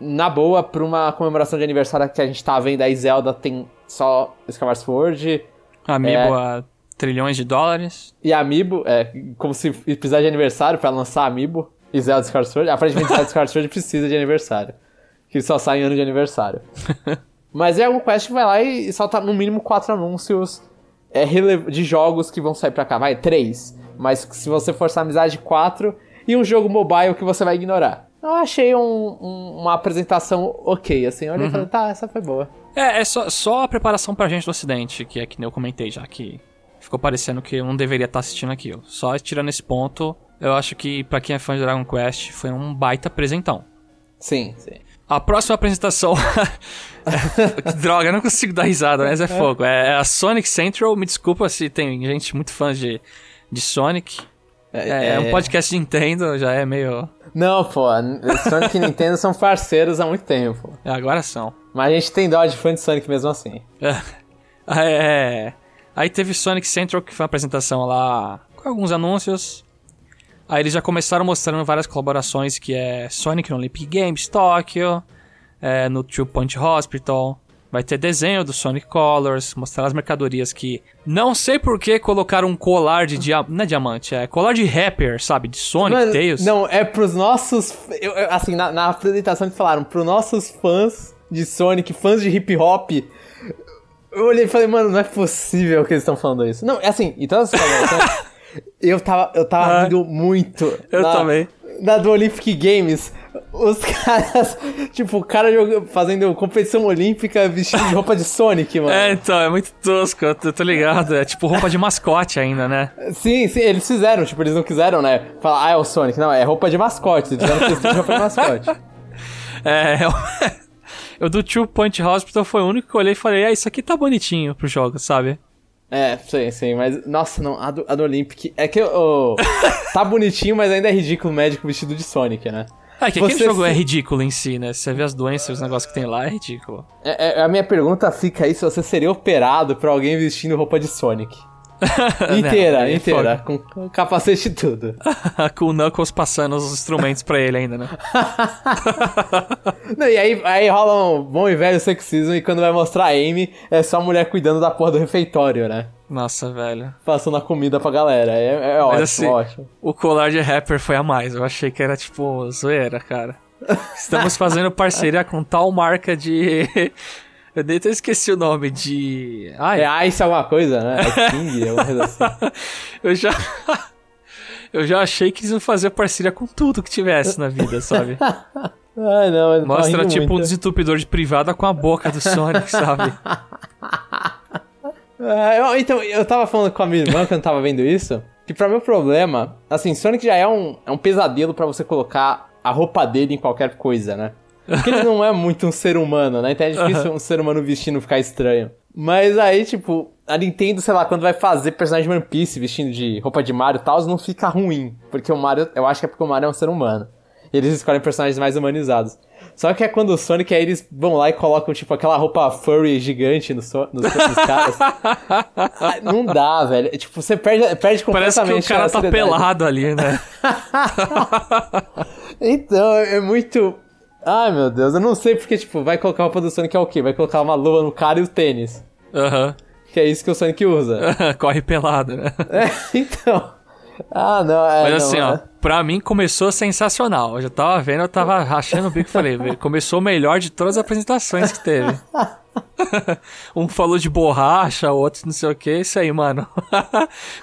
na boa, pra uma comemoração de aniversário que a gente tá vendo aí, Zelda tem só Skyward Sword. Amiibo é, a trilhões de dólares. E Amiibo, é, como se precisasse de aniversário para lançar Amiibo. E Zelda Skyward Sword. Aparentemente Zelda Skyward Sword precisa de aniversário. Que só sai em ano de aniversário. Mas é algum Quest que vai lá e solta no mínimo quatro anúncios é, de jogos que vão sair pra cá. Vai, três. Mas se você forçar a amizade, quatro. E um jogo mobile que você vai ignorar. Eu achei um, um, uma apresentação ok, assim. Eu olhei uhum. e falei, tá, essa foi boa. É, é só, só a preparação pra gente do ocidente, que é que nem eu comentei já, que ficou parecendo que eu não deveria estar assistindo aquilo. Só tirando esse ponto, eu acho que para quem é fã de Dragon Quest, foi um baita apresentão. Sim, sim. A próxima apresentação. Droga, eu não consigo dar risada, mas é fogo. É a Sonic Central. Me desculpa se tem gente muito fã de, de Sonic. É, é, é um podcast de Nintendo, já é meio. Não, pô. Sonic e Nintendo são parceiros há muito tempo. É, agora são. Mas a gente tem dó de fã de Sonic mesmo assim. É. é. Aí teve Sonic Central, que foi uma apresentação lá com alguns anúncios. Aí eles já começaram mostrando várias colaborações, que é Sonic no Olympic Games Tóquio, é, no Two Point Hospital. Vai ter desenho do Sonic Colors, mostrar as mercadorias que... Não sei por que colocaram um colar de diamante... Não é diamante, é colar de rapper, sabe? De Sonic, Mas, Tails. Não, é pros nossos... Eu, assim, na, na apresentação eles falaram, pros nossos fãs de Sonic, fãs de hip hop... Eu olhei e falei, mano, não é possível que eles estão falando isso. Não, é assim, então Eu tava, eu tava ah, rindo muito. Eu na, também. Na do Olympic Games, os caras, tipo, o cara fazendo competição olímpica vestido de roupa de Sonic, mano. É, então, é muito tosco, eu tô, tô ligado. É tipo roupa de mascote ainda, né? Sim, sim, eles fizeram, tipo, eles não quiseram, né? Falar, ah, é o Sonic. Não, é roupa de mascote. Eles fizeram questão de roupa de mascote. É, eu... eu do Two Point Hospital foi o único que eu olhei e falei, ah, isso aqui tá bonitinho pro jogo, sabe? É, sim, sim, mas nossa, não, a do, a do Olympic é que oh, tá bonitinho, mas ainda é ridículo o médico vestido de Sonic, né? É que aquele Você jogo é ridículo em si, né? Você vê as doenças, os negócios que tem lá, é ridículo. É, é, a minha pergunta fica aí se você seria operado por alguém vestindo roupa de Sonic. inteira, não, inteira, com, com capacete e tudo. com o Knuckles passando os instrumentos pra ele ainda, né? não, e aí, aí rola um bom e velho sexismo e quando vai mostrar a Amy, é só a mulher cuidando da porra do refeitório, né? Nossa, velho. Passando a comida pra galera. É, é Mas, ótimo, assim, ótimo. O colar de rapper foi a mais. Eu achei que era tipo zoeira, cara. Estamos fazendo parceria com tal marca de eu nem esqueci o nome de. Ai. É Ice alguma coisa, né? É King, alguma coisa assim. eu já. eu já achei que eles iam fazer parceria com tudo que tivesse na vida, sabe? Ai, não, Mostra tipo muito. um desentupidor de privada com a boca do Sonic, sabe? Ah, eu, então, eu tava falando com a minha irmã quando tava vendo isso, que pra meu problema, assim, Sonic já é um, é um pesadelo para você colocar a roupa dele em qualquer coisa, né? Porque ele não é muito um ser humano, né? Então é difícil uhum. um ser humano vestindo ficar estranho. Mas aí, tipo, a Nintendo, sei lá, quando vai fazer personagem de One Piece vestindo de roupa de Mario e tal, não fica ruim. Porque o Mario, eu acho que é porque o Mario é um ser humano. E eles escolhem personagens mais humanizados. Só que é quando o Sonic, aí eles vão lá e colocam, tipo, aquela roupa furry gigante no so, nos, nos caras. Não dá, velho. Tipo, você perde, perde completamente Parece que o cara tá pelado ali, né? então, é muito... Ai, meu Deus, eu não sei porque, tipo, vai colocar a roupa do Sonic é o quê? Vai colocar uma luva no cara e o tênis. Aham. Uhum. Que é isso que o Sonic usa. Corre pelado, né? É, então. Ah, não, é. Mas assim, ó, é. pra mim começou sensacional. Eu já tava vendo, eu tava rachando o bico e falei, começou o melhor de todas as apresentações que teve. um falou de borracha, outro não sei o que, isso aí, mano.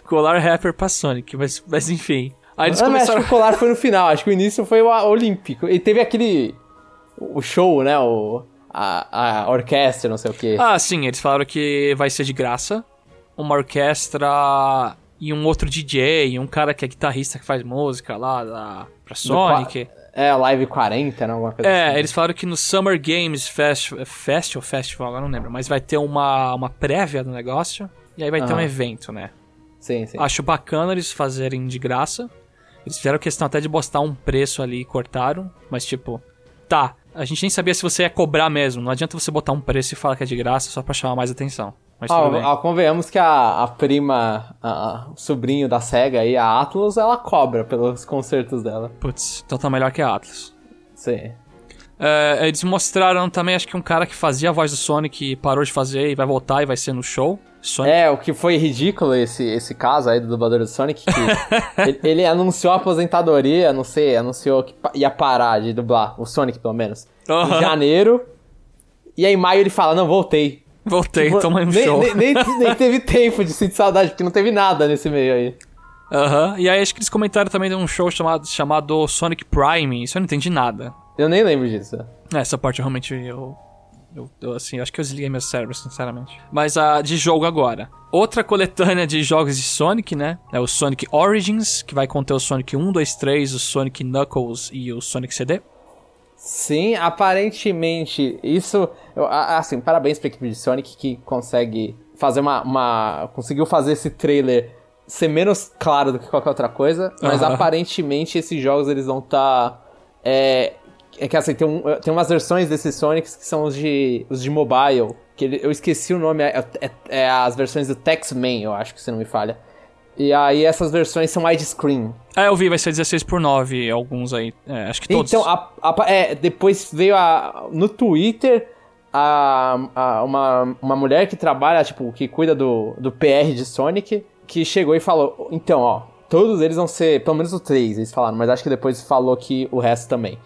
colar rapper pra Sonic, mas, mas enfim. Aí eles não, começaram... acho que o colar foi no final, acho que o início foi o olímpico. E teve aquele. O show, né? O, a, a orquestra, não sei o que. Ah, sim, eles falaram que vai ser de graça. Uma orquestra e um outro DJ, um cara que é guitarrista que faz música lá da, pra Sonic. É, Live 40, né? Alguma coisa é, assim. eles falaram que no Summer Games Fest, Festival, Festival, agora não lembro, mas vai ter uma, uma prévia do negócio e aí vai ter um evento, né? Sim, sim. Acho bacana eles fazerem de graça. Eles fizeram questão até de postar um preço ali e cortaram, mas tipo, tá, a gente nem sabia se você ia cobrar mesmo. Não adianta você botar um preço e falar que é de graça só pra chamar mais atenção. Mas ah. Ah, convenhamos que a, a prima, a, a, o sobrinho da SEGA aí, a Atlas, ela cobra pelos concertos dela. Putz, então tá melhor que a Atlas. Sim. É, eles mostraram também, acho que um cara que fazia a voz do Sonic parou de fazer e vai voltar e vai ser no show. Sonic. É, o que foi ridículo esse, esse caso aí do dublador do Sonic, que ele, ele, anunciou a aposentadoria, não sei, anunciou que ia parar de dublar, o Sonic pelo menos, uhum. em janeiro, e aí em maio ele fala, não, voltei. Voltei, tipo, toma um nem, show. Nem, nem, nem, teve tempo de sentir saudade, porque não teve nada nesse meio aí. Aham, uhum. e aí acho que eles comentaram também de um show chamado, chamado Sonic Prime, isso eu não entendi nada. Eu nem lembro disso. É, essa parte realmente eu eu, eu, assim, acho que eu desliguei meu cérebro, sinceramente. Mas a de jogo agora. Outra coletânea de jogos de Sonic, né? É o Sonic Origins, que vai conter o Sonic 1, 2, 3, o Sonic Knuckles e o Sonic CD. Sim, aparentemente, isso. Assim, parabéns pra equipe de Sonic que consegue fazer uma. uma conseguiu fazer esse trailer ser menos claro do que qualquer outra coisa, mas aparentemente esses jogos eles vão estar. Tá, é, é que assim, tem, um, tem umas versões desses Sonics que são os de, os de mobile. Que ele, eu esqueci o nome, é, é, é as versões do Tex-Man, eu acho que se não me falha. E aí essas versões são widescreen. Ah, eu vi, vai ser 16 por 9 alguns aí. É, acho que todos. Então, a, a, é, depois veio a. No Twitter, a, a, uma, uma mulher que trabalha, tipo, que cuida do, do PR de Sonic, que chegou e falou: Então, ó, todos eles vão ser, pelo menos o 3, eles falaram, mas acho que depois falou que o resto também.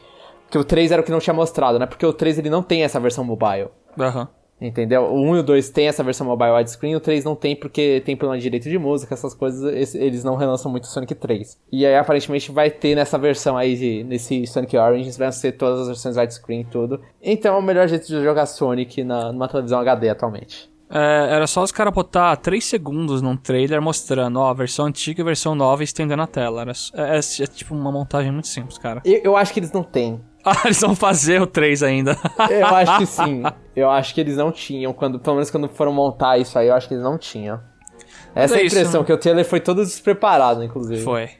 Que o 3 era o que não tinha mostrado, né? Porque o 3 ele não tem essa versão mobile. Aham. Uhum. Entendeu? O 1 e o 2 tem essa versão mobile widescreen, o 3 não tem porque tem problema de direito de música, essas coisas, eles não relançam muito o Sonic 3. E aí aparentemente vai ter nessa versão aí, de, nesse Sonic Origins, vai ser todas as versões widescreen e tudo. Então é o melhor jeito de jogar Sonic na, numa televisão HD atualmente. É, era só os caras botar 3 segundos num trailer mostrando, ó, a versão antiga e a versão nova e estendendo a tela. Era, é, é, é, tipo uma montagem muito simples, cara. Eu, eu acho que eles não têm. Ah, eles vão fazer o 3 ainda. eu acho que sim. Eu acho que eles não tinham, quando, pelo menos quando foram montar isso aí, eu acho que eles não tinham. Essa é a impressão, isso. que o trailer foi todo despreparado, inclusive. Foi.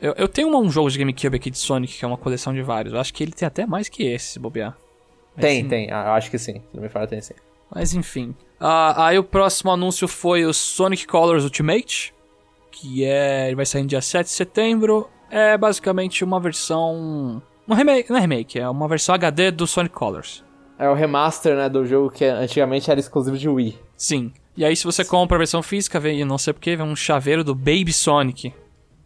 Eu, eu tenho um jogo de GameCube aqui de Sonic, que é uma coleção de vários. Eu acho que ele tem até mais que esse, se bobear. Tem, tem. Ah, eu acho que sim. Se não me fala, tem sim. Mas enfim. Ah, aí o próximo anúncio foi o Sonic Colors Ultimate, que é. Ele vai sair no dia 7 de setembro. É basicamente uma versão um remake, não é remake, é uma versão HD do Sonic Colors. É o remaster, né, do jogo que antigamente era exclusivo de Wii. Sim. E aí se você compra a versão física, vem, não sei porquê, vem um chaveiro do Baby Sonic.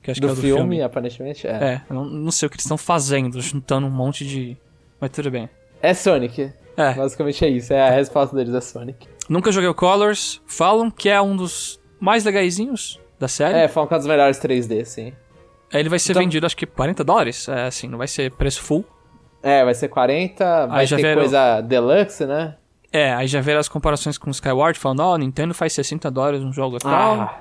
Que acho do, que é do filme, filme, aparentemente, é. É, não, não sei o que eles estão fazendo, juntando um monte de... Mas tudo bem. É Sonic. É. Basicamente é isso, é a resposta deles, é Sonic. Nunca joguei o Colors, falam que é um dos mais legaisinhos da série. É, falam que é um dos melhores 3D, sim. Ele vai ser então... vendido, acho que 40 dólares. É assim, não vai ser preço full. É, vai ser 40, vai aí ter ver coisa deluxe, né? É, aí já ver as comparações com o Skyward, falando, ó, oh, Nintendo faz 60 dólares um jogo tal. Ah,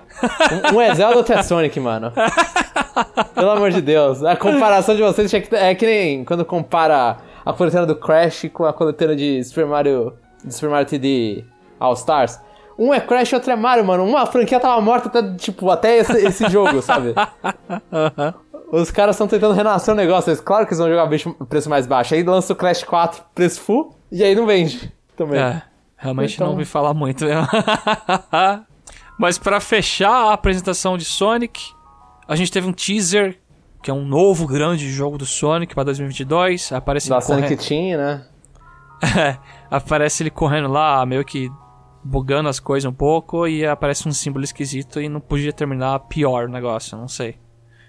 um, um é Zelda, outro é Sonic, mano. Pelo amor de Deus. A comparação de vocês é que nem quando compara a coletânea do Crash com a coletânea de Super Mario, de Super Mario 3D All Stars. Um é Crash, outro é Mario, mano. Uma franquia tava morta até, tipo, até esse, esse jogo, sabe? Os caras estão tentando renascer o negócio. Eles, claro que eles vão jogar preço mais baixo. Aí lança o Crash 4 preço full e aí não vende também. É, realmente então... não ouvi falar muito. Mas para fechar a apresentação de Sonic, a gente teve um teaser que é um novo grande jogo do Sonic para 2022. Aparece da Sonic Team, né? É, aparece ele correndo lá, meio que bugando as coisas um pouco e aparece um símbolo esquisito e não podia terminar pior o negócio, não sei.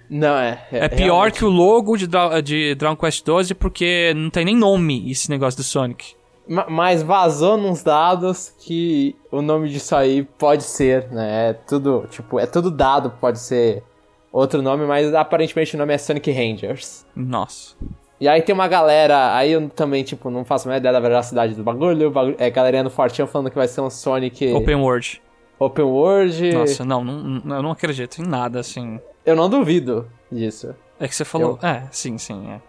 Não, é. É, é pior realmente... que o logo de, de Dragon Quest 12 porque não tem nem nome esse negócio do Sonic. Mas vazou nos dados que o nome disso aí pode ser, né? É tudo, tipo, é tudo dado, pode ser outro nome, mas aparentemente o nome é Sonic Rangers. Nossa. E aí tem uma galera, aí eu também, tipo, não faço a menor ideia da veracidade do bagulho, bagulho é galerinha no Fortinho falando que vai ser um Sonic... Open World. Open World... Nossa, não, não, eu não acredito em nada, assim. Eu não duvido disso. É que você falou... Eu... É, sim, sim, é.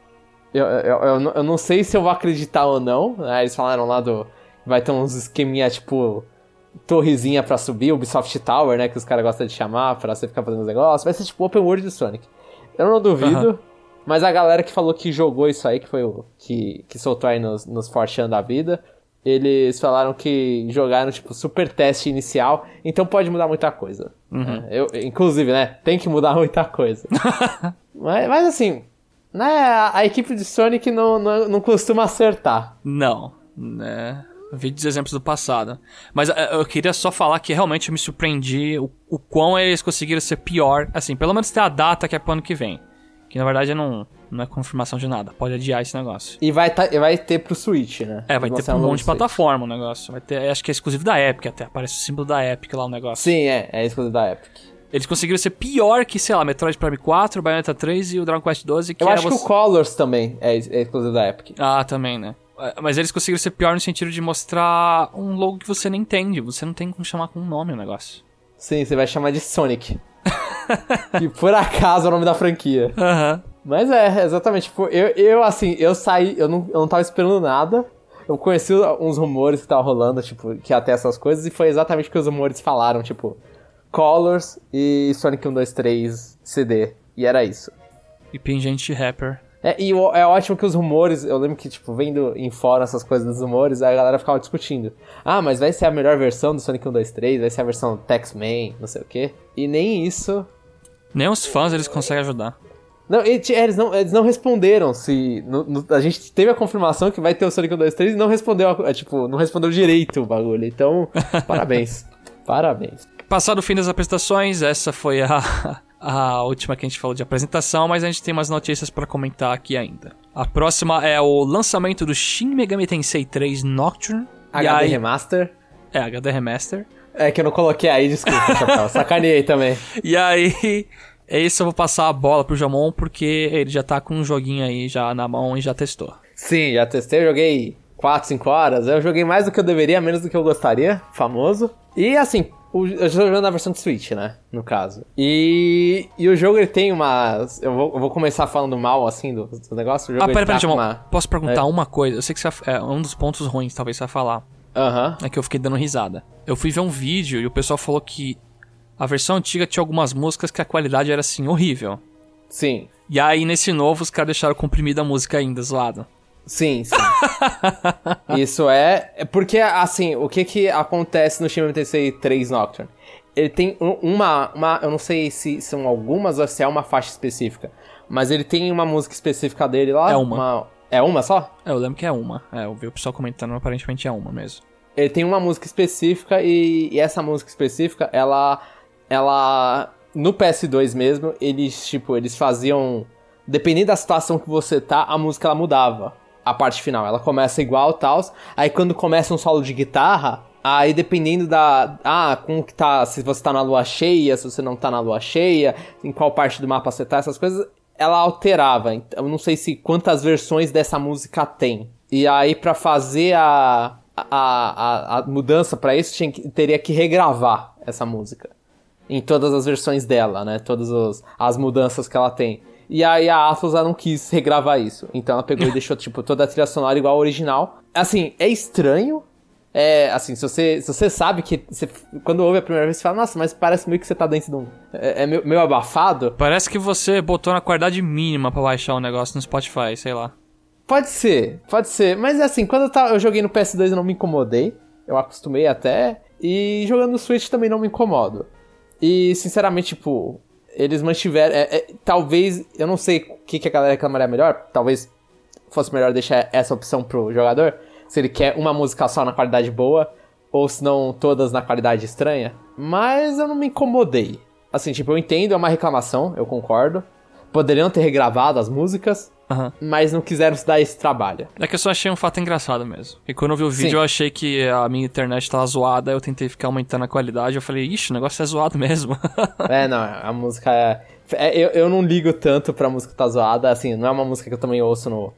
Eu, eu, eu, eu, não sei se eu vou acreditar ou não. Né? Eles falaram lá do. Vai ter uns esqueminha tipo. Torrezinha pra subir, Ubisoft Tower, né? Que os caras gostam de chamar pra você ficar fazendo os negócios. Vai ser tipo Open World do Sonic. Eu não duvido. Uhum. Mas a galera que falou que jogou isso aí, que foi o. que, que soltou aí nos, nos Fortran da vida. Eles falaram que jogaram, tipo, super teste inicial, então pode mudar muita coisa. Uhum. É, eu, inclusive, né? Tem que mudar muita coisa. mas, mas assim, né, a equipe de Sonic não, não, não costuma acertar. Não, né? Vídeos exemplos do passado. Mas eh, eu queria só falar que realmente eu me surpreendi o, o quão eles conseguiram ser pior. Assim, pelo menos ter a data que é pro ano que vem. Que na verdade não, não é confirmação de nada. Pode adiar esse negócio. E vai, tá, vai ter pro Switch, né? É, vai ter pra um monte de plataforma o negócio. Vai ter, acho que é exclusivo da Epic até. Aparece o símbolo da Epic lá o negócio. Sim, é. É exclusivo da Epic. Eles conseguiram ser pior que, sei lá, Metroid Prime 4, Bayonetta 3 e o Dragon Quest 12. Que Eu acho você... que o Colors também é, é exclusivo da Epic. Ah, também, né? É, mas eles conseguiram ser pior no sentido de mostrar um logo que você nem entende. Você não tem como chamar com um nome o negócio. Sim, você vai chamar de Sonic. que por acaso é o nome da franquia. Aham. Uhum. Mas é, exatamente. Tipo, eu, eu, assim, eu saí, eu não, eu não tava esperando nada. Eu conheci uns rumores que tava rolando, tipo, que até essas coisas, e foi exatamente o que os rumores falaram, tipo, Colors e Sonic 1, 2, 3 CD. E era isso. E Pingente Rapper. É, e é ótimo que os rumores, eu lembro que, tipo, vendo em fora essas coisas dos rumores, a galera ficava discutindo. Ah, mas vai ser a melhor versão do Sonic 1, 2, 3, vai ser a versão Tex-Man, não sei o quê. E nem isso. Nem os fãs eles conseguem ajudar. Não, eles não, eles não responderam se. No, no, a gente teve a confirmação que vai ter o Sonic 1, 2, 3 e não respondeu, tipo, não respondeu direito o bagulho. Então, parabéns. parabéns. Passado o fim das apresentações, essa foi a, a última que a gente falou de apresentação, mas a gente tem umas notícias para comentar aqui ainda. A próxima é o lançamento do Shin Megami Tensei 3 Nocturne. HD aí... Remaster. É, HD Remaster. É que eu não coloquei aí, desculpa, Chapéu. Sacaneei também. E aí, é isso, eu vou passar a bola pro Jamon, porque ele já tá com um joguinho aí já na mão e já testou. Sim, já testei, joguei 4, 5 horas. Eu joguei mais do que eu deveria, menos do que eu gostaria, famoso. E assim, o, eu estou jogando na versão de Switch, né? No caso. E, e o jogo ele tem umas. Eu vou, eu vou começar falando mal, assim, do, do negócio. O jogo, ah, pera, pera, tá uma... Posso perguntar é. uma coisa? Eu sei que você é um dos pontos ruins, talvez você vai falar. Aham. É que eu fiquei dando risada. Eu fui ver um vídeo e o pessoal falou que a versão antiga tinha algumas músicas que a qualidade era assim, horrível. Sim. E aí nesse novo os caras deixaram comprimida a música ainda, zoado. Sim, sim. Isso é, é. Porque, assim, o que que acontece no Shin MTC 3 Nocturne? Ele tem uma, uma. Eu não sei se são algumas ou se é uma faixa específica. Mas ele tem uma música específica dele lá. É uma. uma é uma só? É, eu lembro que é uma. É, eu vi o pessoal comentando, aparentemente é uma mesmo. Ele tem uma música específica e, e essa música específica, ela. Ela. No PS2 mesmo, eles, tipo, eles faziam. Dependendo da situação que você tá, a música ela mudava a parte final. Ela começa igual tal. Aí quando começa um solo de guitarra, aí dependendo da. Ah, como que tá. Se você tá na lua cheia, se você não tá na lua cheia, em qual parte do mapa você tá, essas coisas, ela alterava. Eu não sei se quantas versões dessa música tem. E aí, para fazer a, a, a, a mudança para isso, tinha que, teria que regravar essa música. Em todas as versões dela, né? Todas os, as mudanças que ela tem. E aí a Atlas não quis regravar isso. Então ela pegou e deixou, tipo, toda a trilha sonora igual ao original. Assim, é estranho. É, assim, se você, se você sabe que. Você, quando ouve a primeira vez, você fala, nossa, mas parece meio que você tá dentro de um. É, é meio, meio abafado. Parece que você botou na qualidade mínima para baixar o um negócio no Spotify, sei lá. Pode ser, pode ser. Mas assim, quando eu, tava, eu joguei no PS2 eu não me incomodei. Eu acostumei até. E jogando no Switch também não me incomodo. E, sinceramente, tipo, eles mantiveram. É, é, talvez. Eu não sei o que, que a galera reclamaria melhor. Talvez fosse melhor deixar essa opção pro jogador. Se ele quer uma música só na qualidade boa. Ou se não todas na qualidade estranha. Mas eu não me incomodei. Assim, tipo, eu entendo, é uma reclamação, eu concordo. poderiam ter regravado as músicas, Aham. mas não quiseram se dar esse trabalho. É que eu só achei um fato engraçado mesmo. E quando eu vi o vídeo, Sim. eu achei que a minha internet tava zoada, eu tentei ficar aumentando a qualidade, eu falei, ixi, o negócio é zoado mesmo. É, não, a música é. é, eu, eu não ligo tanto pra música tá zoada, assim, não é uma música que eu também ouço no.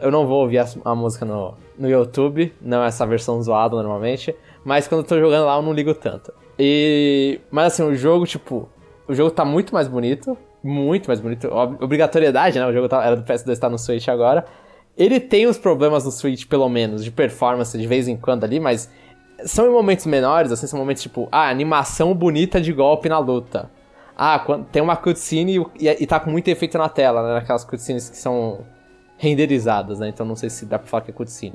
Eu não vou ouvir a, a música no, no YouTube, não é essa versão zoada normalmente, mas quando eu tô jogando lá eu não ligo tanto. E. Mas assim, o jogo, tipo. O jogo tá muito mais bonito, muito mais bonito. Ob- Obrigatoriedade, né? O jogo tá- era do PS2, tá no Switch agora. Ele tem os problemas no Switch, pelo menos, de performance de vez em quando ali, mas são em momentos menores, assim, são momentos tipo, ah, animação bonita de golpe na luta. Ah, quando tem uma cutscene e, e, e tá com muito efeito na tela, né? Aquelas cutscenes que são renderizadas, né? Então não sei se dá pra falar que é cutscene.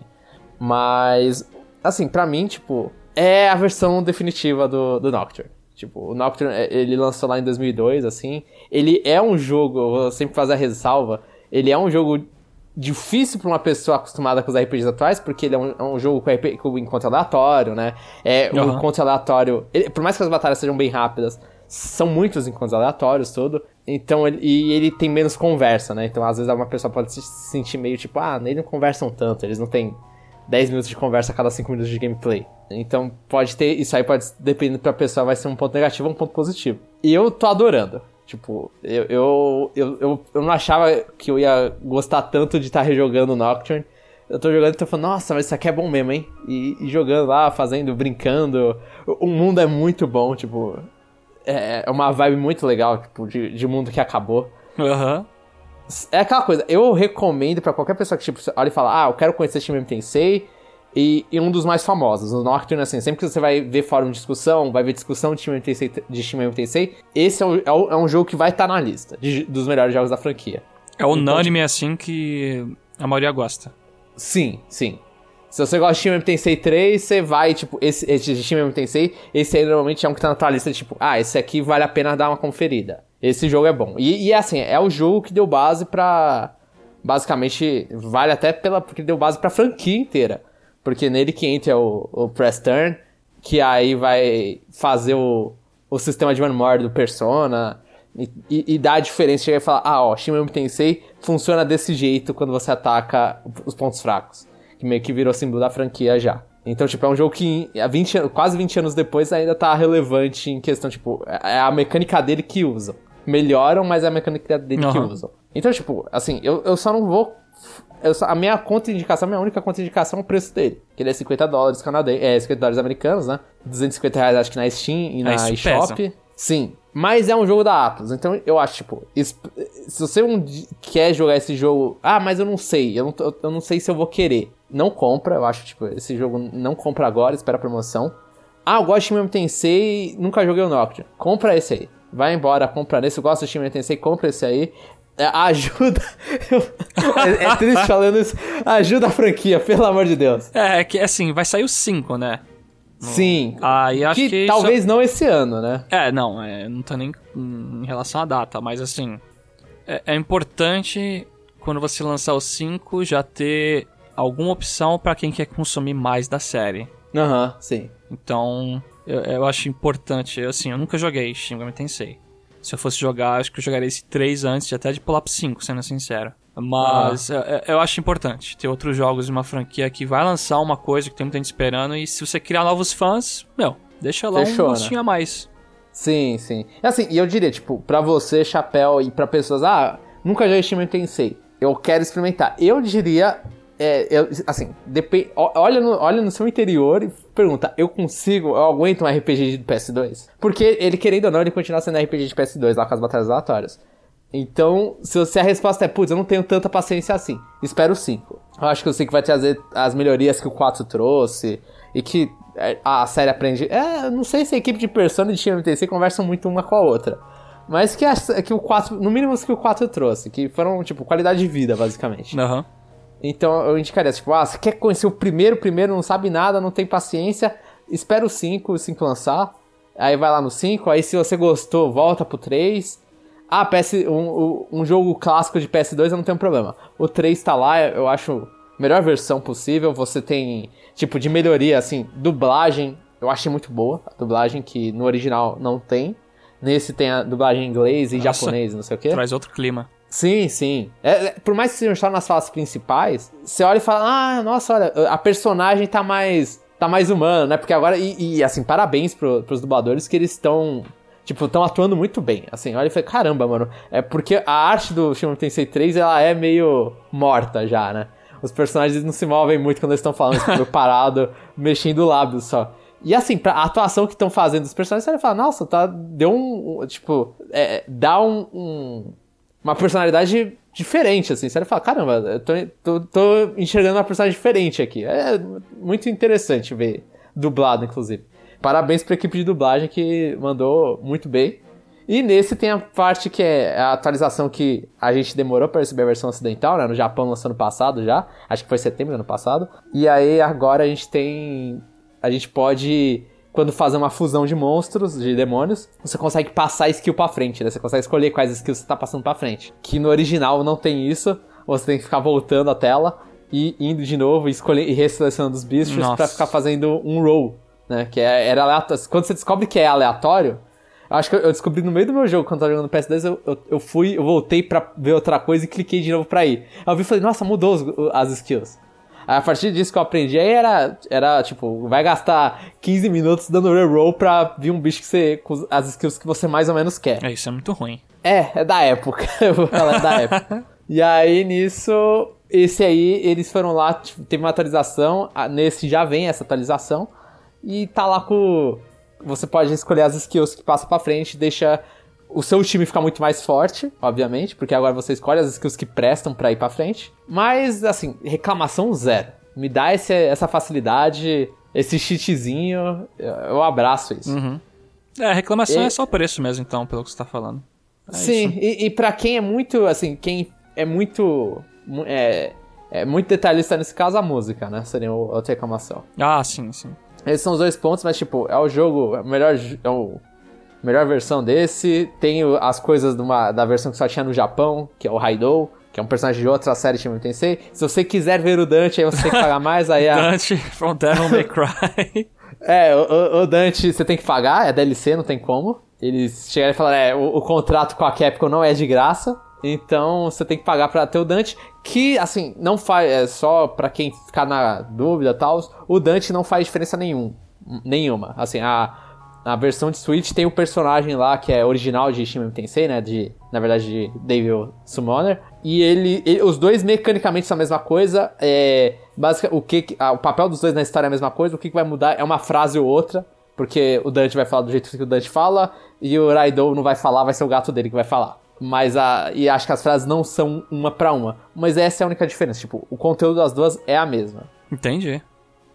Mas, assim, pra mim, tipo, é a versão definitiva do, do Nocturne. Tipo, o Nocturne, é, ele lançou lá em 2002, assim. Ele é um jogo, eu vou sempre fazer a ressalva, ele é um jogo difícil pra uma pessoa acostumada com os RPGs atuais, porque ele é um, é um jogo com, RP, com encontro aleatório, né? É um Aham. encontro aleatório. ele- por mais que as batalhas sejam bem rápidas, são muitos encontros aleatórios, tudo. Então, e ele tem menos conversa, né? Então, às vezes, uma pessoa pode se sentir meio tipo, ah, eles não conversam tanto, eles não têm 10 minutos de conversa a cada 5 minutos de gameplay. Então, pode ter, isso aí pode, dependendo pra pessoa, vai ser um ponto negativo ou um ponto positivo. E eu tô adorando. Tipo, eu, eu, eu, eu, eu não achava que eu ia gostar tanto de estar rejogando Nocturne. Eu tô jogando e tô falando, nossa, mas isso aqui é bom mesmo, hein? E, e jogando lá, fazendo, brincando. O, o mundo é muito bom, tipo. É é uma vibe muito legal, tipo, de, de mundo que acabou. Aham. É aquela coisa, eu recomendo pra qualquer pessoa que, tipo, olha e fala, ah, eu quero conhecer Shin Megami Tensei, e, e um dos mais famosos, o Nocturne, assim, sempre que você vai ver fórum de discussão, vai ver discussão de Shin Megami Tensei, de Shin Megami Tensei esse é, o- é o- é um jogo que vai estar na lista de- dos melhores jogos da franquia. É unânime, assim, que a maioria gosta. Sim, sim. Se você gosta de Shin Megami Tensei 3, você vai, tipo, esse, esse de Shin Megami Tensei, esse aí normalmente é um que tá na tua lista, tipo, ah, esse aqui vale a pena dar uma conferida. Esse jogo é bom. E, e assim, é o jogo que deu base pra. Basicamente, vale até pela. Porque deu base pra franquia inteira. Porque nele que entra o, o Press Turn, que aí vai fazer o, o sistema de One do Persona. E, e, e dá a diferença, chega e fala, ah, ó, Shin Megami Tensei funciona desse jeito quando você ataca os pontos fracos. Que meio que virou símbolo da franquia já. Então, tipo, é um jogo que há 20, an- quase 20 anos depois ainda tá relevante em questão, tipo, é a mecânica dele que usam. Melhoram, mas é a mecânica dele que Aham. usam. Então, tipo, assim, eu, eu só não vou. Eu só- a minha contraindicação, a minha única contraindicação é o preço dele. Que ele é 50 dólares canadenses, é 50 dólares americanos, né? 250 reais acho que na Steam e na isso eShop. Sim. Mas é um jogo da Atlas, então eu acho, tipo, se você um quer jogar esse jogo, ah, mas eu não sei, eu não, eu não sei se eu vou querer. Não compra, eu acho, tipo, esse jogo não compra agora, espera a promoção. Ah, eu gosto de Shin Megami Tensei, nunca joguei o Nocturne. Compra esse aí. Vai embora, compra esse. Eu gosto de Shin Megami Tensei, compra esse aí. É, ajuda. é, é triste falando isso. Ajuda a franquia, pelo amor de Deus. É, é que assim, vai sair o 5, né? Sim. Aí acho que que. isso- talvez não esse ano, né? É, não, é, não tá nem em relação à data, mas assim. É, é importante quando você lançar o 5 já ter alguma opção pra quem quer consumir mais da série. Aham, sim. Então, eu, eu acho importante. Assim, eu nunca joguei Shin Megami Tensei. Se eu fosse jogar, acho que eu jogaria esse 3 antes até de pular pro 5, sendo sincero. Mas eu, eu acho importante ter outros jogos de uma franquia que vai lançar uma coisa que tem muita gente esperando. E se você criar novos fãs, meu, deixa lá Fechou, um né? gostinho a mais. Sim, sim. E assim, e eu diria, tipo, pra você, Chapéu, e pra pessoas, ah, nunca joguei Shin Megami Tensei, eu quero experimentar. Eu diria, é, assim, depen- ó- olha, no, olha no seu interior e pergunta, eu consigo, eu aguento um RPG de PS2? Porque ele, querendo ou não, ele continua sendo RPG de PS2 lá com as batalhas aleatórias. Então, se, você, a resposta é, putz, eu não tenho tanta paciência assim, espero o 5. Eu acho que o 5 vai trazer as melhorias que o 4 trouxe e que é, a série aprende. É, não sei se a equipe de Persona e de Tensei conversam muito uma com a outra. Mas que, a, que o 4, no mínimo que o 4 trouxe, que foram, tipo, qualidade de vida, basicamente. Aham. Então eu indicaria, tipo, ah, você quer conhecer o primeiro, primeiro, não sabe nada, não tem paciência, espera o 5, o 5 lançar. Aí vai lá no 5, aí se você gostou, volta pro 3. Ah, PS, um, um, jogo clássico de PS2 eu não tenho problema. O 3 tá lá, eu acho a melhor versão possível. Você tem, tipo, de melhoria, assim, dublagem, eu achei muito boa. A dublagem que no original não tem. Nesse tem a dublagem em inglês e Nossa. japonês, não sei o quê. Traz outro clima. Sim, sim. É, é, por mais que sejam nas falas principais, você olha e fala, ah, nossa, olha, a personagem tá mais. tá mais humana, né? Porque agora. E, e assim, parabéns pro, pros dubladores que eles estão. Tipo, estão atuando muito bem. Assim, olha e falei, caramba, mano. É porque a arte do Shin Tensei 3, ela é meio morta já, né? Os personagens não se movem muito quando eles estão falando, tipo, parado, mexendo o lábio só. E assim, pra a atuação que estão fazendo dos personagens, você vai falar, nossa, tá, deu um. um tipo, é, dá um, um, uma personalidade diferente, assim. Você vai falar, caramba, eu tô, tô, tô enxergando uma personagem diferente aqui. É muito interessante ver, dublado, inclusive. Parabéns pra equipe de dublagem que mandou muito bem. E nesse tem a parte que é a atualização que a gente demorou para receber a versão ocidental, né? No Japão lançou ano passado já. Acho que foi setembro do ano passado. E aí agora a gente tem a gente pode quando fazer uma fusão de monstros, de demônios, você consegue passar a skill pra frente, né? Você consegue escolher quais skills você tá passando pra frente. Que no original não tem isso, você tem que ficar voltando a tela e indo de novo e, escolher, e reselecionando os bichos para ficar fazendo um roll, né? Que é, era aleatório. Quando você descobre que é aleatório, acho que eu descobri no meio do meu jogo, quando eu tava jogando PS2, eu, eu, eu, fui, eu voltei pra ver outra coisa e cliquei de novo pra ir. Aí eu vi e falei, nossa, mudou os, as skills. A partir disso que eu aprendi, aí era, era tipo, vai gastar 15 minutos dando reroll pra vir um bicho que você. com as skills que você mais ou menos quer. É, isso é muito ruim. É, é da época. eu vou falar da época. E aí nisso, esse aí, eles foram lá, tipo, teve uma atualização. Nesse já vem essa atualização. E tá lá com. Você pode escolher as skills que passa pra frente, deixa o seu time fica muito mais forte, obviamente, porque agora você escolhe as skills que prestam para ir para frente. Mas, assim, reclamação zero. Me dá esse, essa facilidade, esse cheatzinho, eu abraço isso. Uhum. É, reclamação e... é só preço mesmo, então, pelo que você tá falando. É Sim, isso. e, e para quem é muito, assim, quem é muito. É, é muito detalhista nesse caso, a música, né? Seria outra reclamação. Ah, sim, sim. Esses são os dois pontos, mas, tipo, é o jogo, é o melhor. É o melhor versão desse. Tem as coisas uma, da versão que só tinha no Japão, que é o Raidou, que é um personagem de outra série Shin Tensei. Se você quiser ver o Dante, aí você tem que pagar mais. Aí a... Dante from Devil May Cry. é, o, o, Dante você tem que pagar, é DLC, não tem como. Eles chegaram e falaram, é, o, o contrato com a Capcom não é de graça. Então você tem que pagar para ter o Dante, que assim, não faz, é só para quem ficar na dúvida tal, o Dante não faz diferença nenhum, nenhuma. Assim, a na versão de Switch tem o personagem lá que é original de Shin Tensei, né? De, na verdade, de Devil Summoner. E ele, ele, os dois mecanicamente são a mesma coisa. É, basic, o, que, ah, o papel dos dois na história é a mesma coisa. O que, que vai mudar é uma frase ou outra. Porque o Dante vai falar do jeito que o Dante fala. E o Raidou não vai falar, vai ser o gato dele que vai falar. Mas a. E acho que as frases não são uma para uma. Mas essa é a única diferença. Tipo, o conteúdo das duas é a mesma. Entendi.